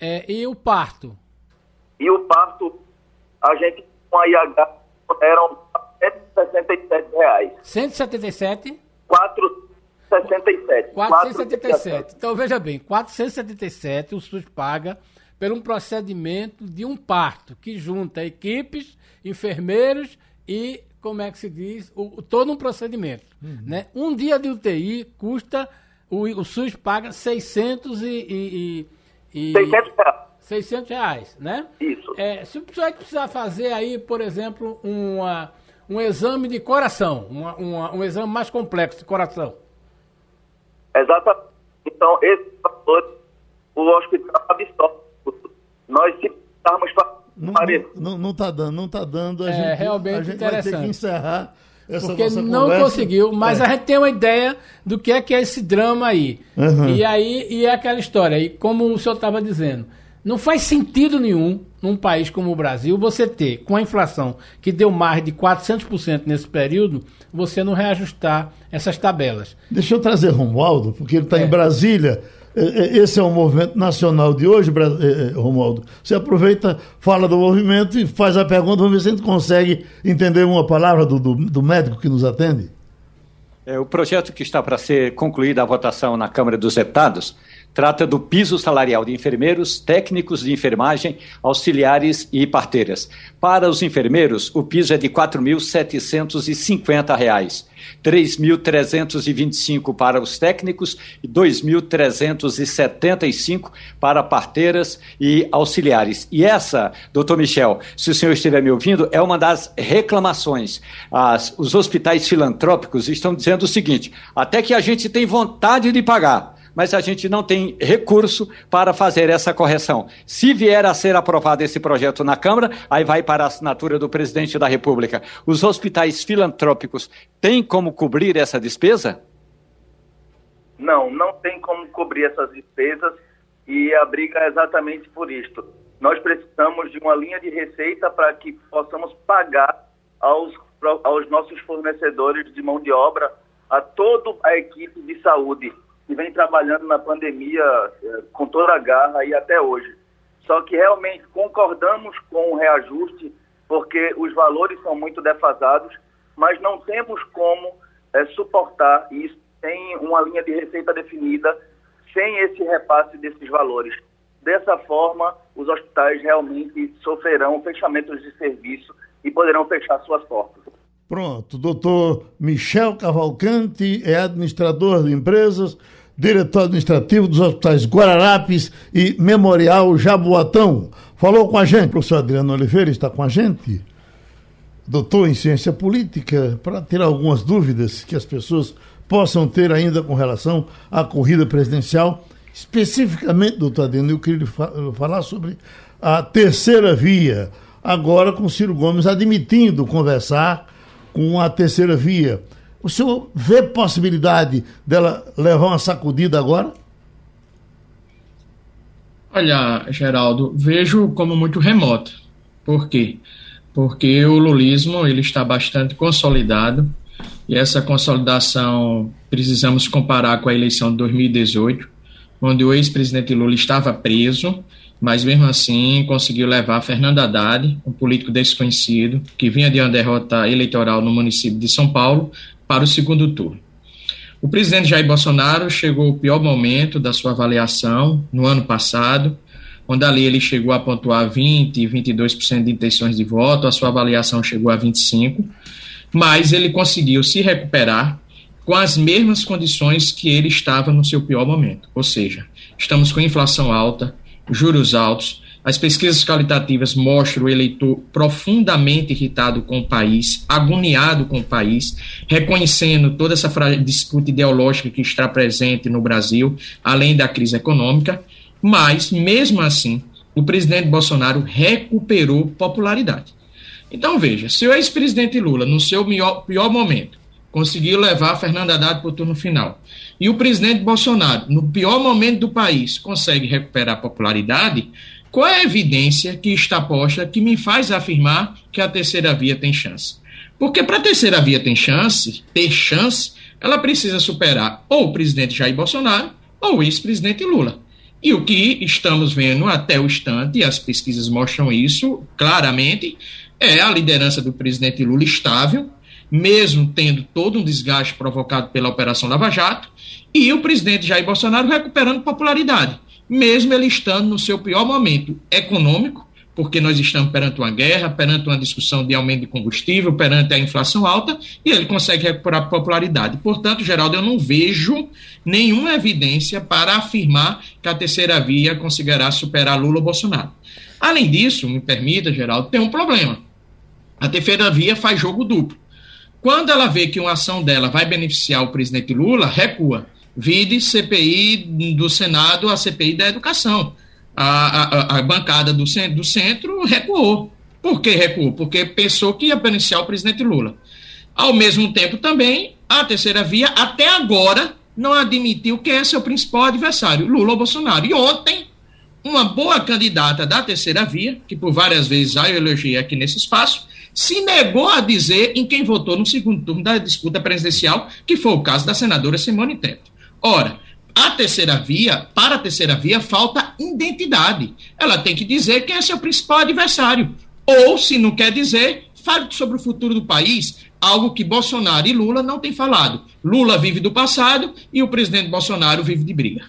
É, e o parto? E o parto, a gente com a IH eram 167 reais. 177? 467. 477. Então veja bem, 477 o SUS paga por um procedimento de um parto que junta equipes, enfermeiros e, como é que se diz, o, todo um procedimento. Uhum. Né? Um dia de UTI custa, o, o SUS paga 600 e, e, e 600 reais. 600 reais, né? Isso. É, se o pessoal precisar fazer aí, por exemplo, uma, um exame de coração, uma, uma, um exame mais complexo de coração. Exatamente. Então, esse valor o hospital absorve nós se estarmos não, não, não tá dando, não tá dando. A é gente, realmente a gente interessante. vai ter que encerrar essa Porque nossa não conversa. conseguiu, mas é. a gente tem uma ideia do que é que é esse drama aí. Uhum. E aí e é aquela história, e como o senhor estava dizendo, não faz sentido nenhum num país como o Brasil você ter, com a inflação que deu mais de 400% nesse período, você não reajustar essas tabelas. Deixa eu trazer Romualdo, porque ele está é. em Brasília é, é, esse é o movimento nacional de hoje, é, Romualdo. Você aproveita, fala do movimento e faz a pergunta, vamos ver se a gente consegue entender uma palavra do, do, do médico que nos atende. É, o projeto que está para ser concluída a votação na Câmara dos Deputados trata do piso salarial de enfermeiros, técnicos de enfermagem, auxiliares e parteiras. Para os enfermeiros, o piso é de R$ 4.750, R$ 3.325 para os técnicos e R$ 2.375 para parteiras e auxiliares. E essa, doutor Michel, se o senhor estiver me ouvindo, é uma das reclamações. As, os hospitais filantrópicos estão dizendo o seguinte: até que a gente tem vontade de pagar mas a gente não tem recurso para fazer essa correção. Se vier a ser aprovado esse projeto na Câmara, aí vai para a assinatura do presidente da República. Os hospitais filantrópicos têm como cobrir essa despesa? Não, não tem como cobrir essas despesas e a briga é exatamente por isto. Nós precisamos de uma linha de receita para que possamos pagar aos, aos nossos fornecedores de mão de obra, a toda a equipe de saúde que vem trabalhando na pandemia é, com toda a garra e até hoje. Só que realmente concordamos com o reajuste, porque os valores são muito defasados, mas não temos como é, suportar isso sem uma linha de receita definida, sem esse repasse desses valores. Dessa forma, os hospitais realmente sofrerão fechamentos de serviço e poderão fechar suas portas. Pronto, doutor Michel Cavalcante é administrador de empresas, diretor administrativo dos hospitais Guararapes e Memorial Jaboatão. Falou com a gente, professor Adriano Oliveira está com a gente, doutor em ciência política, para tirar algumas dúvidas que as pessoas possam ter ainda com relação à corrida presidencial. Especificamente, doutor Adriano, eu queria falar sobre a terceira via, agora com Ciro Gomes admitindo conversar com a terceira via. O senhor vê possibilidade dela levar uma sacudida agora? Olha, Geraldo, vejo como muito remoto. Por quê? Porque o lulismo ele está bastante consolidado e essa consolidação precisamos comparar com a eleição de 2018, onde o ex-presidente Lula estava preso mas mesmo assim conseguiu levar Fernando Haddad, um político desconhecido, que vinha de uma derrota eleitoral no município de São Paulo, para o segundo turno. O presidente Jair Bolsonaro chegou ao pior momento da sua avaliação no ano passado, onde ali ele chegou a pontuar 20 e 22% de intenções de voto, a sua avaliação chegou a 25%, mas ele conseguiu se recuperar com as mesmas condições que ele estava no seu pior momento. Ou seja, estamos com inflação alta, juros altos. As pesquisas qualitativas mostram o eleitor profundamente irritado com o país, agoniado com o país, reconhecendo toda essa disputa ideológica que está presente no Brasil, além da crise econômica. Mas, mesmo assim, o presidente Bolsonaro recuperou popularidade. Então, veja: se o ex-presidente Lula, no seu pior, pior momento, conseguiu levar Fernando Haddad para o turno final. E o presidente Bolsonaro, no pior momento do país, consegue recuperar a popularidade. Qual é a evidência que está posta que me faz afirmar que a terceira via tem chance? Porque para a terceira via tem chance, ter chance, ela precisa superar ou o presidente Jair Bolsonaro ou o ex-presidente Lula. E o que estamos vendo até o instante, e as pesquisas mostram isso claramente, é a liderança do presidente Lula estável, mesmo tendo todo um desgaste provocado pela Operação Lava Jato, e o presidente Jair Bolsonaro recuperando popularidade, mesmo ele estando no seu pior momento econômico, porque nós estamos perante uma guerra, perante uma discussão de aumento de combustível, perante a inflação alta, e ele consegue recuperar popularidade. Portanto, Geraldo, eu não vejo nenhuma evidência para afirmar que a terceira via conseguirá superar Lula ou Bolsonaro. Além disso, me permita, Geraldo, tem um problema. A terceira via faz jogo duplo. Quando ela vê que uma ação dela vai beneficiar o presidente Lula, recua. Vide CPI do Senado, a CPI da educação. A, a, a bancada do, do centro recuou. Por que recuou? Porque pensou que ia beneficiar o presidente Lula. Ao mesmo tempo, também, a terceira via, até agora, não admitiu quem é seu principal adversário, Lula ou Bolsonaro. E ontem, uma boa candidata da terceira via, que por várias vezes já eu elogiei aqui nesse espaço, se negou a dizer em quem votou no segundo turno da disputa presidencial, que foi o caso da senadora Simone Tebet. Ora, a terceira via, para a terceira via, falta identidade. Ela tem que dizer quem é seu principal adversário. Ou, se não quer dizer, fale sobre o futuro do país, algo que Bolsonaro e Lula não têm falado. Lula vive do passado e o presidente Bolsonaro vive de briga.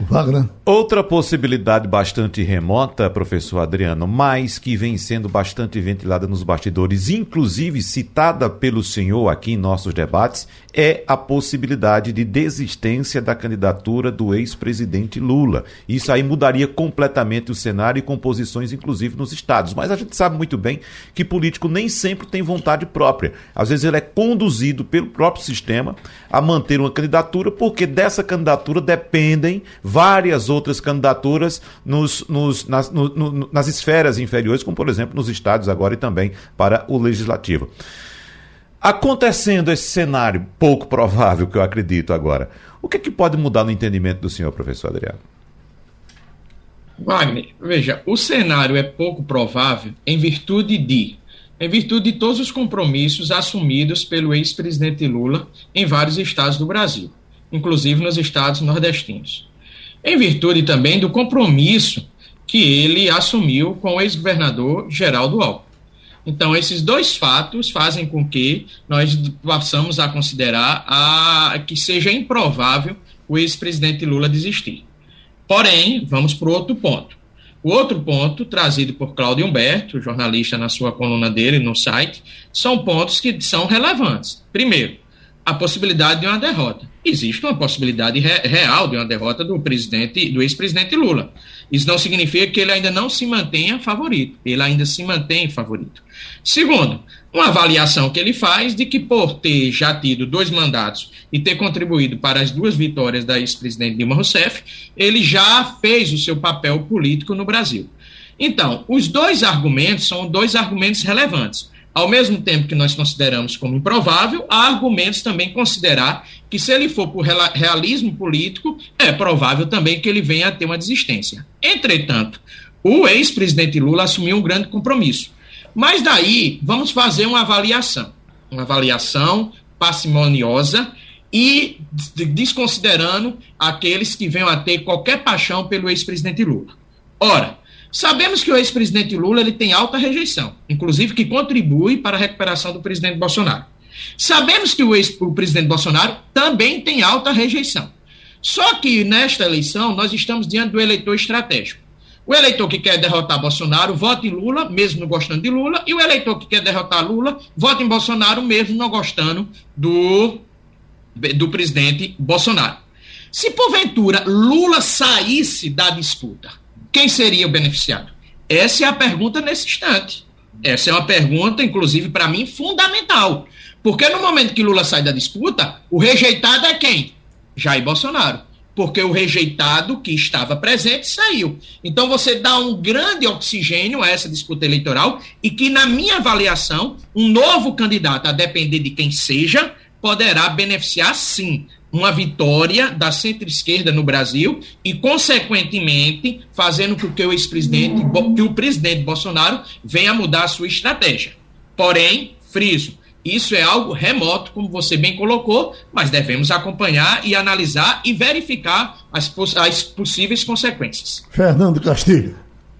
Wagner. Outra possibilidade bastante remota, professor Adriano, mas que vem sendo bastante ventilada nos bastidores, inclusive citada pelo senhor aqui em nossos debates, é a possibilidade de desistência da candidatura do ex-presidente Lula. Isso aí mudaria completamente o cenário e composições, inclusive nos estados. Mas a gente sabe muito bem que político nem sempre tem vontade própria. Às vezes ele é conduzido pelo próprio sistema a manter uma candidatura, porque dessa candidatura dependem várias outras candidaturas nos, nos, nas, no, no, nas esferas inferiores, como por exemplo nos estados agora e também para o legislativo. Acontecendo esse cenário pouco provável, que eu acredito agora, o que, é que pode mudar no entendimento do senhor, professor Adriano? Wagner, veja, o cenário é pouco provável em virtude de em virtude de todos os compromissos assumidos pelo ex-presidente Lula em vários estados do Brasil, inclusive nos estados nordestinos. Em virtude também do compromisso que ele assumiu com o ex-governador Geraldo Alckmin. Então, esses dois fatos fazem com que nós passamos a considerar a, que seja improvável o ex-presidente Lula desistir. Porém, vamos para o outro ponto. O outro ponto, trazido por Cláudio Humberto, jornalista na sua coluna dele no site, são pontos que são relevantes. Primeiro, a possibilidade de uma derrota. Existe uma possibilidade re real de uma derrota do presidente, do ex-presidente Lula. Isso não significa que ele ainda não se mantenha favorito. Ele ainda se mantém favorito. Segundo, uma avaliação que ele faz de que, por ter já tido dois mandatos e ter contribuído para as duas vitórias da ex-presidente Dilma Rousseff, ele já fez o seu papel político no Brasil. Então, os dois argumentos são dois argumentos relevantes. Ao mesmo tempo que nós consideramos como improvável, há argumentos também considerar que, se ele for por realismo político, é provável também que ele venha a ter uma desistência. Entretanto, o ex-presidente Lula assumiu um grande compromisso mas daí, vamos fazer uma avaliação. Uma avaliação parcimoniosa e desconsiderando aqueles que venham a ter qualquer paixão pelo ex-presidente Lula. Ora, sabemos que o ex-presidente Lula ele tem alta rejeição, inclusive que contribui para a recuperação do presidente Bolsonaro. Sabemos que o ex-presidente Bolsonaro também tem alta rejeição. Só que nesta eleição nós estamos diante do eleitor estratégico. O eleitor que quer derrotar Bolsonaro vota em Lula, mesmo não gostando de Lula, e o eleitor que quer derrotar Lula vota em Bolsonaro, mesmo não gostando do, do presidente Bolsonaro. Se porventura Lula saísse da disputa, quem seria o beneficiado? Essa é a pergunta nesse instante. Essa é uma pergunta, inclusive, para mim, fundamental. Porque no momento que Lula sai da disputa, o rejeitado é quem? Jair Bolsonaro porque o rejeitado que estava presente saiu. Então você dá um grande oxigênio a essa disputa eleitoral e que, na minha avaliação, um novo candidato, a depender de quem seja, poderá beneficiar sim uma vitória da centro-esquerda no Brasil e, consequentemente, fazendo com que o ex-presidente, que o presidente Bolsonaro venha mudar a sua estratégia. Porém, friso, isso é algo remoto, como você bem colocou, mas devemos acompanhar e analisar e verificar as, as possíveis consequências. Fernando Castilho.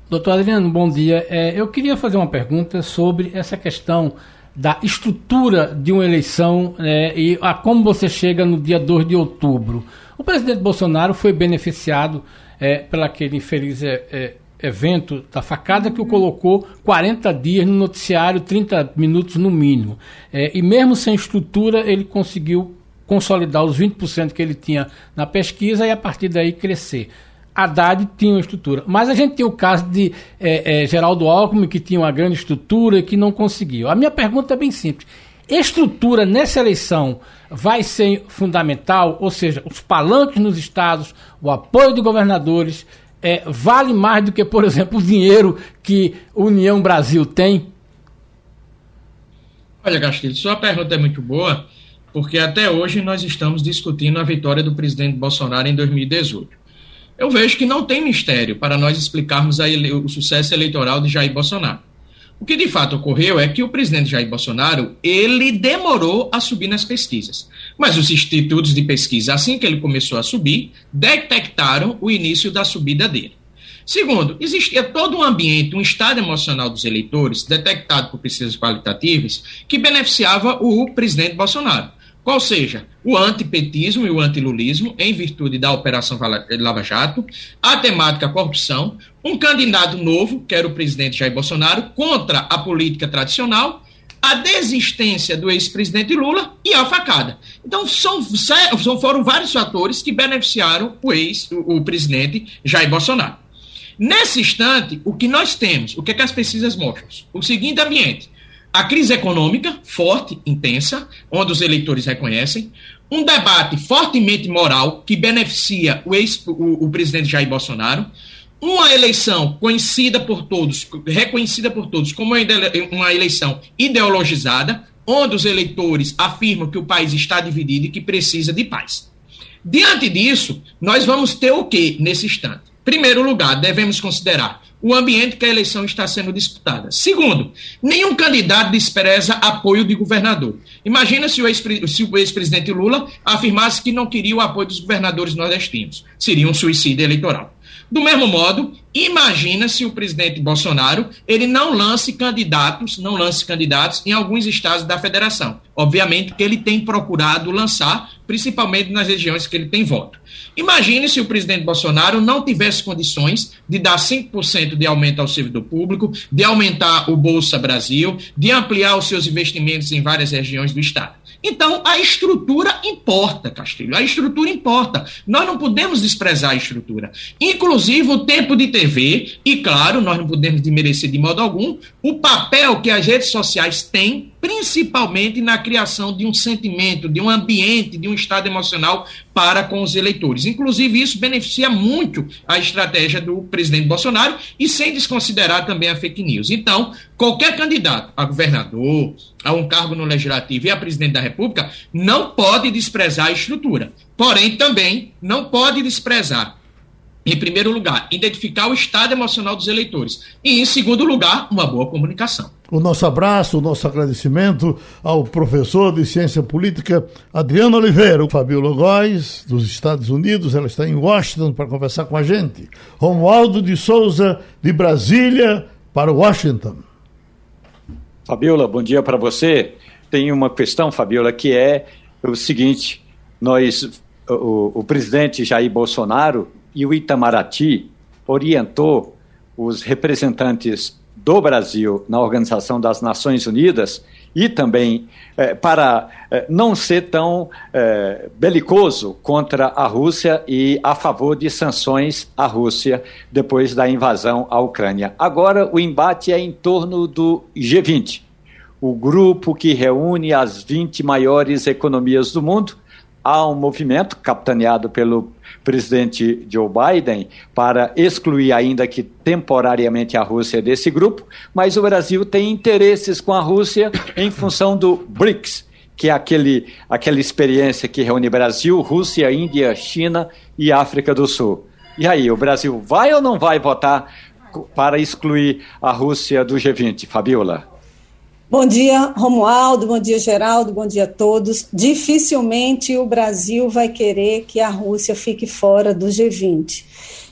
Doutor Adriano, bom dia. É, eu queria fazer uma pergunta sobre essa questão da estrutura de uma eleição né, e a como você chega no dia 2 de outubro. O presidente Bolsonaro foi beneficiado é, pelo aquele infeliz é, é evento da facada que o colocou 40 dias no noticiário, 30 minutos no mínimo. É, e mesmo sem estrutura, ele conseguiu consolidar os 20% que ele tinha na pesquisa e a partir daí crescer. Haddad tinha uma estrutura. Mas a gente tem o caso de é, é, Geraldo Alckmin, que tinha uma grande estrutura e que não conseguiu. A minha pergunta é bem simples. Estrutura nessa eleição vai ser fundamental, ou seja, os palanques nos estados, o apoio de governadores, é, vale mais do que, por exemplo, o dinheiro que União Brasil tem? Olha, Castilho, sua pergunta é muito boa, porque até hoje nós estamos discutindo a vitória do presidente Bolsonaro em 2018. Eu vejo que não tem mistério para nós explicarmos ele, o sucesso eleitoral de Jair Bolsonaro. O que de fato ocorreu é que o presidente Jair Bolsonaro, ele demorou a subir nas pesquisas. Mas os institutos de pesquisa, assim que ele começou a subir, detectaram o início da subida dele. Segundo, existia todo um ambiente, um estado emocional dos eleitores, detectado por pesquisas qualitativas, que beneficiava o presidente Bolsonaro. Qual seja, o antipetismo e o antilulismo, em virtude da Operação Lava Jato, a temática corrupção, um candidato novo, que era o presidente Jair Bolsonaro, contra a política tradicional, a desistência do ex-presidente Lula e a facada. Então, são, foram vários fatores que beneficiaram o ex, o, o presidente Jair Bolsonaro. Nesse instante, o que nós temos, o que, é que as pesquisas mostram? O seguinte ambiente: a crise econômica forte, intensa, onde os eleitores reconhecem, um debate fortemente moral que beneficia o, ex, o, o presidente Jair Bolsonaro, uma eleição conhecida por todos, reconhecida por todos como uma eleição ideologizada, onde os eleitores afirmam que o país está dividido e que precisa de paz. Diante disso, nós vamos ter o que nesse instante? Primeiro lugar, devemos considerar o ambiente que a eleição está sendo disputada. Segundo, nenhum candidato despreza apoio de governador. Imagina se o ex-presidente ex Lula afirmasse que não queria o apoio dos governadores nordestinos. Seria um suicídio eleitoral. Do mesmo modo, imagina se o presidente Bolsonaro ele não lance candidatos, não lance candidatos em alguns estados da federação. Obviamente que ele tem procurado lançar, principalmente nas regiões que ele tem voto. Imagine se o presidente Bolsonaro não tivesse condições de dar 5% de aumento ao servidor público, de aumentar o Bolsa Brasil, de ampliar os seus investimentos em várias regiões do estado. Então, a estrutura importa, Castilho. A estrutura importa. Nós não podemos desprezar a estrutura. Inclusive o tempo de TV, e claro, nós não podemos desmerecer de modo algum o papel que as redes sociais têm principalmente na criação de um sentimento, de um ambiente, de um estado emocional para com os eleitores. Inclusive, isso beneficia muito a estratégia do presidente Bolsonaro e sem desconsiderar também a fake news. Então, qualquer candidato a governador, a um cargo no legislativo e a presidente da República não pode desprezar a estrutura. Porém, também não pode desprezar em primeiro lugar, identificar o estado emocional dos eleitores. E, em segundo lugar, uma boa comunicação. O nosso abraço, o nosso agradecimento ao professor de Ciência Política Adriano Oliveira, o Fabiola Góes, dos Estados Unidos, ela está em Washington para conversar com a gente. Romualdo de Souza, de Brasília, para Washington. Fabiola, bom dia para você. Tem uma questão, Fabiola, que é o seguinte: nós, o, o presidente Jair Bolsonaro e o Itamaraty orientou os representantes do Brasil na Organização das Nações Unidas e também eh, para eh, não ser tão eh, belicoso contra a Rússia e a favor de sanções à Rússia depois da invasão à Ucrânia. Agora o embate é em torno do G20, o grupo que reúne as 20 maiores economias do mundo. Há um movimento capitaneado pelo presidente Joe Biden para excluir, ainda que temporariamente, a Rússia desse grupo, mas o Brasil tem interesses com a Rússia em função do BRICS, que é aquele, aquela experiência que reúne Brasil, Rússia, Índia, China e África do Sul. E aí, o Brasil vai ou não vai votar para excluir a Rússia do G20, Fabiola? Bom dia, Romualdo, bom dia, Geraldo, bom dia a todos. Dificilmente o Brasil vai querer que a Rússia fique fora do G20.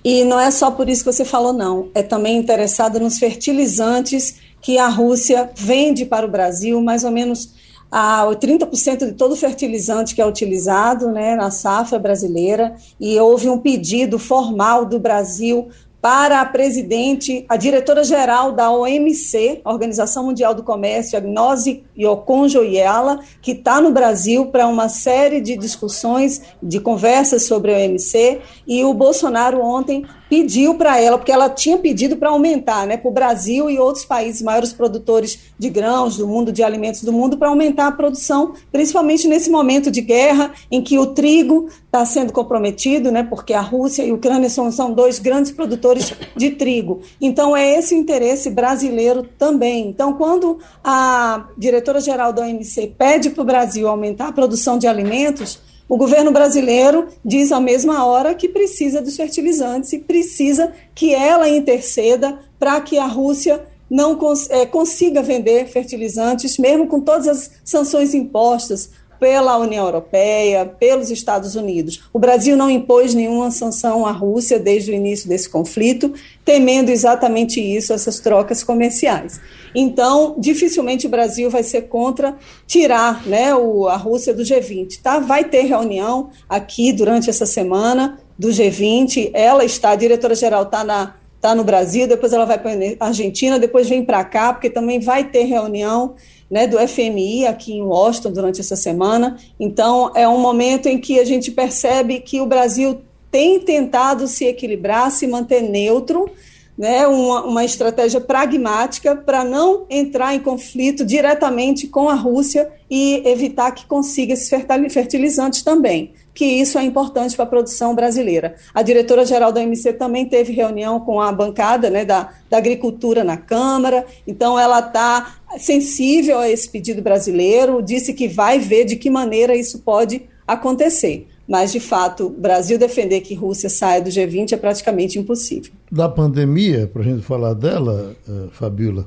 E não é só por isso que você falou, não. É também interessado nos fertilizantes que a Rússia vende para o Brasil, mais ou menos a 30% de todo fertilizante que é utilizado né, na safra brasileira, e houve um pedido formal do Brasil para a presidente, a diretora-geral da OMC, Organização Mundial do Comércio, Agnosi Yokonjo-Iweala, que está no Brasil para uma série de discussões, de conversas sobre a OMC, e o Bolsonaro ontem pediu para ela, porque ela tinha pedido para aumentar, né, para o Brasil e outros países maiores produtores de grãos do mundo, de alimentos do mundo, para aumentar a produção, principalmente nesse momento de guerra em que o trigo está sendo comprometido, né, porque a Rússia e a Ucrânia são, são dois grandes produtores de trigo. Então, é esse o interesse brasileiro também. Então, quando a diretora-geral da OMC pede para o Brasil aumentar a produção de alimentos, o governo brasileiro diz à mesma hora que precisa dos fertilizantes e precisa que ela interceda para que a Rússia não cons é, consiga vender fertilizantes, mesmo com todas as sanções impostas pela União Europeia, pelos Estados Unidos. O Brasil não impôs nenhuma sanção à Rússia desde o início desse conflito, temendo exatamente isso, essas trocas comerciais. Então, dificilmente o Brasil vai ser contra tirar né, o, a Rússia do G20. Tá? Vai ter reunião aqui durante essa semana do G20. Ela está, a diretora-geral está na tá no Brasil, depois ela vai para a Argentina, depois vem para cá, porque também vai ter reunião né, do FMI aqui em Washington durante essa semana. Então, é um momento em que a gente percebe que o Brasil tem tentado se equilibrar, se manter neutro, né, uma, uma estratégia pragmática para não entrar em conflito diretamente com a Rússia e evitar que consiga esses fertilizantes também, que isso é importante para a produção brasileira. A diretora-geral da OMC também teve reunião com a bancada né, da, da agricultura na Câmara, então ela está sensível a esse pedido brasileiro, disse que vai ver de que maneira isso pode acontecer. Mas, de fato, Brasil defender que Rússia saia do G20 é praticamente impossível. Da pandemia, para a gente falar dela, uh, Fabiola,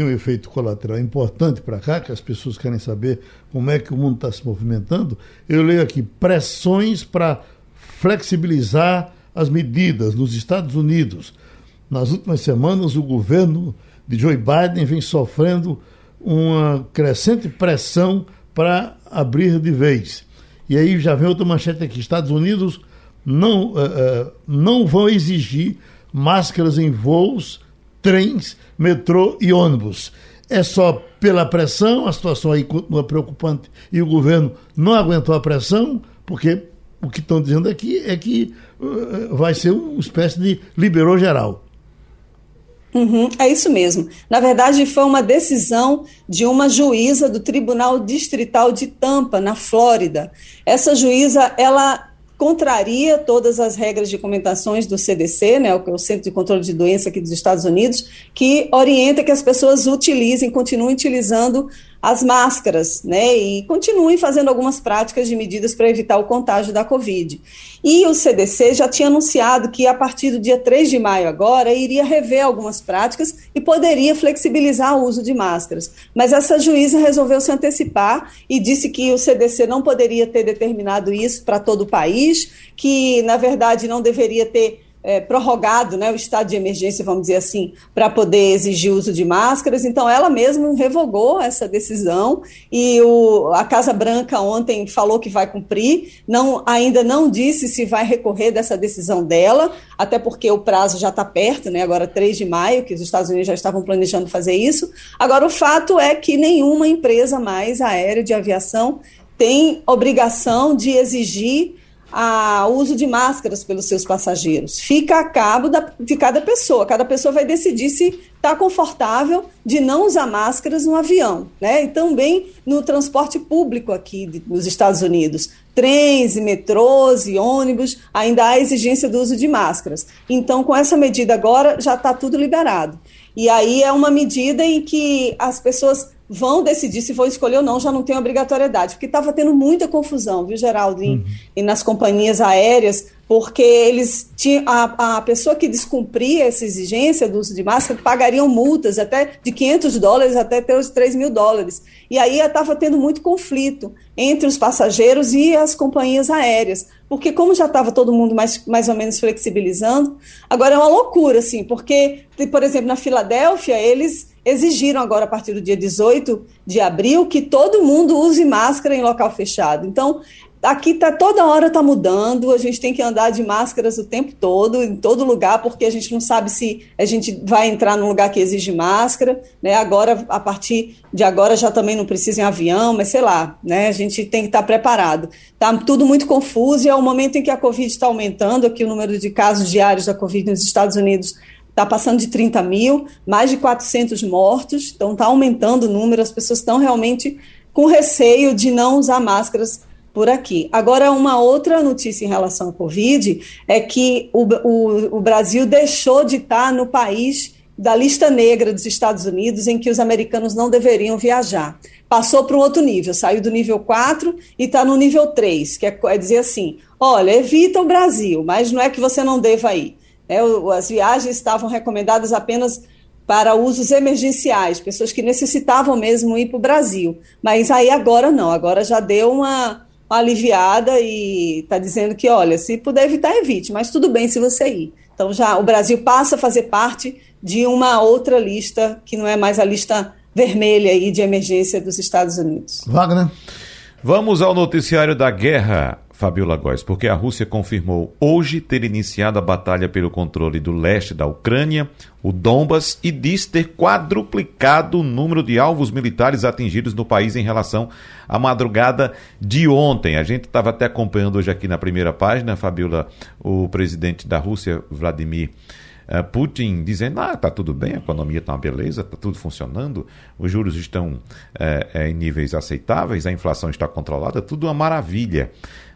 tem um efeito colateral importante para cá, que as pessoas querem saber como é que o mundo está se movimentando, eu leio aqui pressões para flexibilizar as medidas nos Estados Unidos. Nas últimas semanas, o governo de Joe Biden vem sofrendo uma crescente pressão para abrir de vez. E aí já vem outra manchete aqui: Estados Unidos não, uh, uh, não vão exigir máscaras em voos, trens, metrô e ônibus. É só pela pressão, a situação aí continua preocupante e o governo não aguentou a pressão, porque o que estão dizendo aqui é que uh, vai ser uma espécie de liberou geral. Uhum, é isso mesmo. Na verdade, foi uma decisão de uma juíza do Tribunal Distrital de Tampa, na Flórida. Essa juíza, ela contraria todas as regras de comentações do CDC, né, o Centro de Controle de Doença aqui dos Estados Unidos, que orienta que as pessoas utilizem, continuem utilizando as máscaras, né, e continuem fazendo algumas práticas de medidas para evitar o contágio da Covid. E o CDC já tinha anunciado que a partir do dia 3 de maio agora iria rever algumas práticas e poderia flexibilizar o uso de máscaras. Mas essa juíza resolveu se antecipar e disse que o CDC não poderia ter determinado isso para todo o país, que na verdade não deveria ter é, prorrogado né, o estado de emergência, vamos dizer assim, para poder exigir uso de máscaras. Então, ela mesma revogou essa decisão e o, a Casa Branca ontem falou que vai cumprir, não, ainda não disse se vai recorrer dessa decisão dela, até porque o prazo já está perto, né, agora 3 de maio, que os Estados Unidos já estavam planejando fazer isso. Agora, o fato é que nenhuma empresa mais aérea de aviação tem obrigação de exigir o uso de máscaras pelos seus passageiros. Fica a cabo da, de cada pessoa. Cada pessoa vai decidir se está confortável de não usar máscaras no avião, né? E também no transporte público aqui de, nos Estados Unidos. Trens, metrôs e ônibus, ainda há exigência do uso de máscaras. Então, com essa medida agora, já está tudo liberado. E aí é uma medida em que as pessoas vão decidir se vão escolher ou não, já não tem obrigatoriedade, porque estava tendo muita confusão, viu, Geraldo, uhum. e nas companhias aéreas, porque eles tinham a, a pessoa que descumpria essa exigência do uso de máscara pagariam multas até de 500 dólares até 3 mil dólares. E aí estava tendo muito conflito entre os passageiros e as companhias aéreas, porque como já estava todo mundo mais, mais ou menos flexibilizando, agora é uma loucura, assim, porque, por exemplo, na Filadélfia, eles exigiram agora, a partir do dia 18 de abril, que todo mundo use máscara em local fechado. Então, aqui tá toda hora está mudando, a gente tem que andar de máscaras o tempo todo, em todo lugar, porque a gente não sabe se a gente vai entrar num lugar que exige máscara, né? Agora, a partir de agora já também não precisa em avião, mas sei lá, né? A gente tem que estar tá preparado. Tá tudo muito confuso e é o momento em que a Covid está aumentando, aqui o número de casos diários da Covid nos Estados Unidos está passando de 30 mil, mais de 400 mortos, então está aumentando o número, as pessoas estão realmente com receio de não usar máscaras por aqui. Agora, uma outra notícia em relação ao Covid é que o, o, o Brasil deixou de estar no país da lista negra dos Estados Unidos, em que os americanos não deveriam viajar. Passou para um outro nível, saiu do nível 4 e está no nível 3, que é, é dizer assim: olha, evita o Brasil, mas não é que você não deva ir. É, as viagens estavam recomendadas apenas para usos emergenciais, pessoas que necessitavam mesmo ir para o Brasil. Mas aí agora não, agora já deu uma, uma aliviada e está dizendo que, olha, se puder evitar, evite, mas tudo bem se você ir. Então já o Brasil passa a fazer parte de uma outra lista, que não é mais a lista vermelha aí de emergência dos Estados Unidos. Wagner. Vamos ao noticiário da guerra. Fabiola Góes, porque a Rússia confirmou hoje ter iniciado a batalha pelo controle do leste da Ucrânia, o Donbas, e diz ter quadruplicado o número de alvos militares atingidos no país em relação à madrugada de ontem. A gente estava até acompanhando hoje aqui na primeira página, Fabiola, o presidente da Rússia, Vladimir eh, Putin dizendo, ah, tá tudo bem, a economia está uma beleza, está tudo funcionando, os juros estão é, é, em níveis aceitáveis, a inflação está controlada, tudo uma maravilha.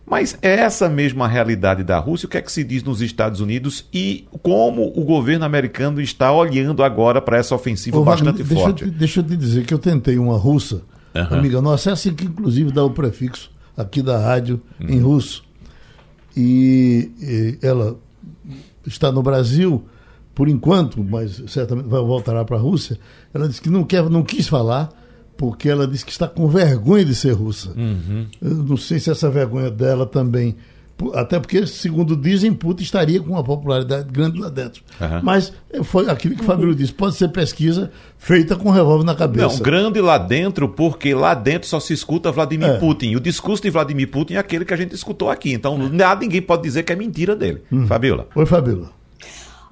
Mas é essa mesma realidade da Rússia, o que é que se diz nos Estados Unidos e como o governo americano está olhando agora para essa ofensiva Ô, bastante deixa forte? Eu te, deixa eu te dizer que eu tentei uma russa, uhum. amiga nossa, é assim que inclusive dá o prefixo aqui da rádio uhum. em russo. E, e, ela está no Brasil por enquanto, mas certamente vai voltar para a Rússia. Ela disse que não, quer, não quis falar porque ela disse que está com vergonha de ser russa. Uhum. Eu não sei se essa vergonha dela também Até porque, segundo dizem, Putin estaria com uma popularidade grande lá dentro. Uhum. Mas foi aquilo que o Fabílio disse: pode ser pesquisa feita com revólver na cabeça. Não, grande lá dentro, porque lá dentro só se escuta Vladimir é. Putin. O discurso de Vladimir Putin é aquele que a gente escutou aqui. Então, nada ninguém pode dizer que é mentira dele. Hum. Fabiola. Oi, Fabiola.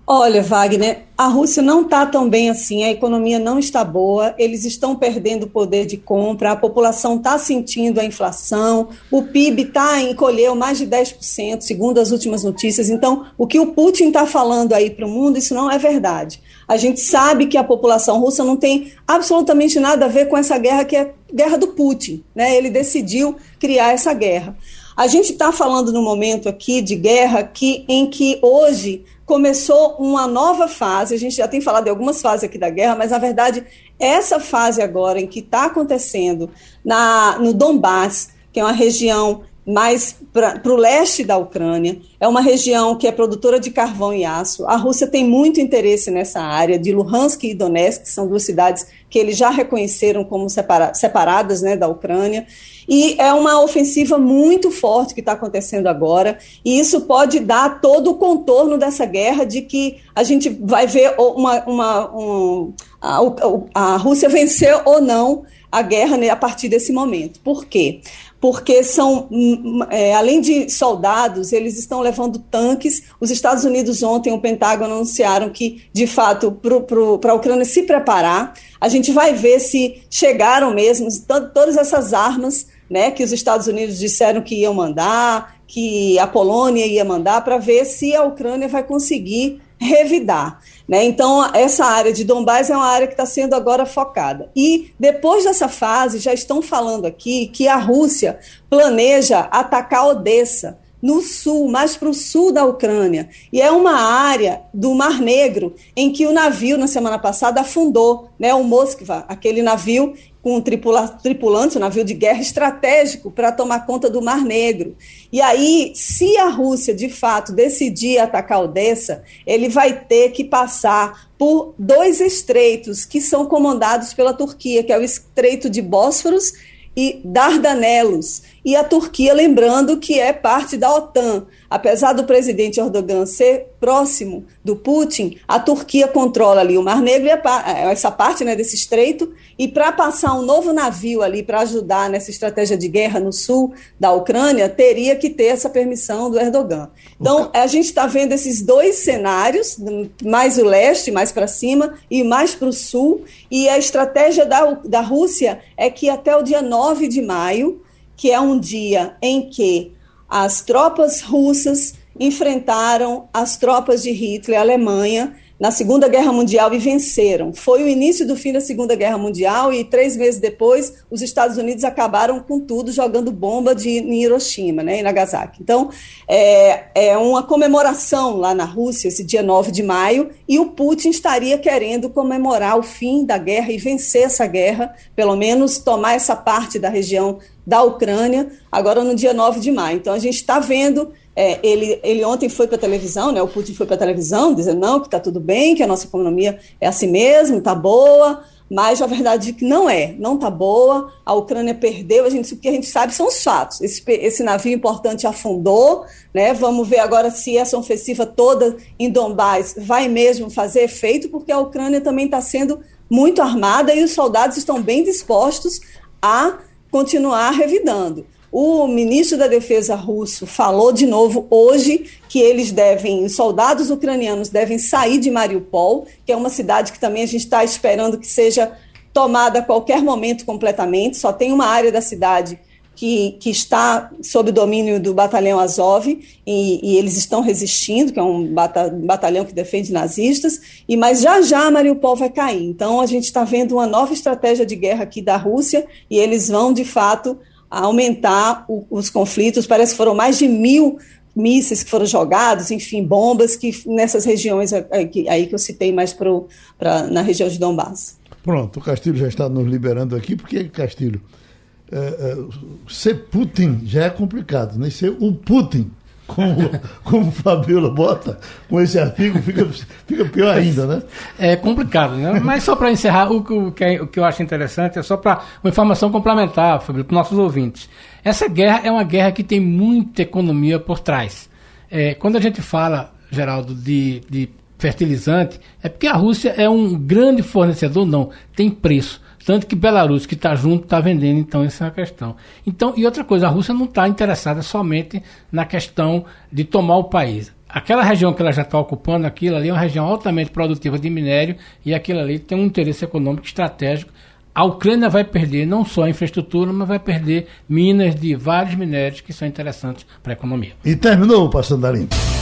Olha, Wagner, a Rússia não está tão bem assim, a economia não está boa, eles estão perdendo o poder de compra, a população está sentindo a inflação, o PIB está encolheu mais de 10%, segundo as últimas notícias. Então, o que o Putin está falando aí para o mundo, isso não é verdade. A gente sabe que a população russa não tem absolutamente nada a ver com essa guerra que é guerra do Putin. Né? Ele decidiu criar essa guerra. A gente está falando no momento aqui de guerra que, em que hoje começou uma nova fase. A gente já tem falado de algumas fases aqui da guerra, mas na verdade essa fase agora em que está acontecendo na, no Donbass, que é uma região mais para o leste da Ucrânia. É uma região que é produtora de carvão e aço. A Rússia tem muito interesse nessa área, de Luhansk e Donetsk, que são duas cidades que eles já reconheceram como separa separadas né, da Ucrânia. E é uma ofensiva muito forte que está acontecendo agora, e isso pode dar todo o contorno dessa guerra de que a gente vai ver uma, uma um, a, a Rússia vencer ou não a guerra né, a partir desse momento. Por quê? porque são, é, além de soldados, eles estão levando tanques. Os Estados Unidos ontem, o Pentágono anunciaram que, de fato, para a Ucrânia se preparar, a gente vai ver se chegaram mesmo todas essas armas né, que os Estados Unidos disseram que iam mandar, que a Polônia ia mandar, para ver se a Ucrânia vai conseguir revidar. Né? Então, essa área de Donbass é uma área que está sendo agora focada. E depois dessa fase, já estão falando aqui que a Rússia planeja atacar Odessa, no sul, mais para o sul da Ucrânia. E é uma área do Mar Negro em que o navio, na semana passada, afundou, né, o Moskva, aquele navio com tripula tripulantes, um navio de guerra estratégico para tomar conta do Mar Negro. E aí, se a Rússia de fato decidir atacar Odessa, ele vai ter que passar por dois estreitos que são comandados pela Turquia, que é o Estreito de Bósforos e Dardanelos. E a Turquia, lembrando que é parte da OTAN. Apesar do presidente Erdogan ser próximo do Putin, a Turquia controla ali o Mar Negro, e essa parte né, desse estreito, e para passar um novo navio ali para ajudar nessa estratégia de guerra no sul da Ucrânia, teria que ter essa permissão do Erdogan. Então, a gente está vendo esses dois cenários, mais o leste, mais para cima, e mais para o sul, e a estratégia da, da Rússia é que até o dia 9 de maio, que é um dia em que as tropas russas enfrentaram as tropas de Hitler, Alemanha, na Segunda Guerra Mundial e venceram. Foi o início do fim da Segunda Guerra Mundial e três meses depois os Estados Unidos acabaram com tudo jogando bomba de em Hiroshima, né, em Nagasaki. Então é, é uma comemoração lá na Rússia esse dia 9 de maio e o Putin estaria querendo comemorar o fim da guerra e vencer essa guerra, pelo menos tomar essa parte da região da Ucrânia, agora no dia 9 de maio. Então a gente está vendo é, ele, ele ontem foi para a televisão, né, o Putin foi para a televisão, dizendo não, que está tudo bem, que a nossa economia é assim mesmo, está boa, mas a verdade é que não é, não está boa, a Ucrânia perdeu, a gente, o que a gente sabe são os fatos, esse, esse navio importante afundou, né, vamos ver agora se essa ofensiva toda em Donbass vai mesmo fazer efeito, porque a Ucrânia também está sendo muito armada e os soldados estão bem dispostos a continuar revidando. O ministro da Defesa russo falou de novo hoje que eles devem, os soldados ucranianos devem sair de Mariupol, que é uma cidade que também a gente está esperando que seja tomada a qualquer momento completamente. Só tem uma área da cidade que, que está sob domínio do batalhão Azov e, e, eles estão resistindo, que é um batalhão que defende nazistas, e mas já já Mariupol vai cair. Então a gente está vendo uma nova estratégia de guerra aqui da Rússia e eles vão de fato aumentar o, os conflitos. Parece que foram mais de mil mísseis que foram jogados, enfim, bombas que nessas regiões aí que eu citei mais pro, pra, na região de Donbass. Pronto, o Castilho já está nos liberando aqui, porque, Castilho, é, é, ser Putin já é complicado, né? Ser o Putin como, como o Fabiola bota, com esse artigo, fica, fica pior ainda, né? É complicado, né? Mas só para encerrar, o, o, que, é, o que eu acho interessante é só para uma informação complementar, Fabiola, para os nossos ouvintes. Essa guerra é uma guerra que tem muita economia por trás. É, quando a gente fala, Geraldo, de, de fertilizante, é porque a Rússia é um grande fornecedor, não, tem preço. Tanto que Belarus, que está junto, está vendendo, então essa é questão. Então, e outra coisa, a Rússia não está interessada somente na questão de tomar o país. Aquela região que ela já está ocupando, aquilo ali é uma região altamente produtiva de minério e aquilo ali tem um interesse econômico estratégico. A Ucrânia vai perder não só a infraestrutura, mas vai perder minas de vários minérios que são interessantes para a economia. E terminou, Passando a.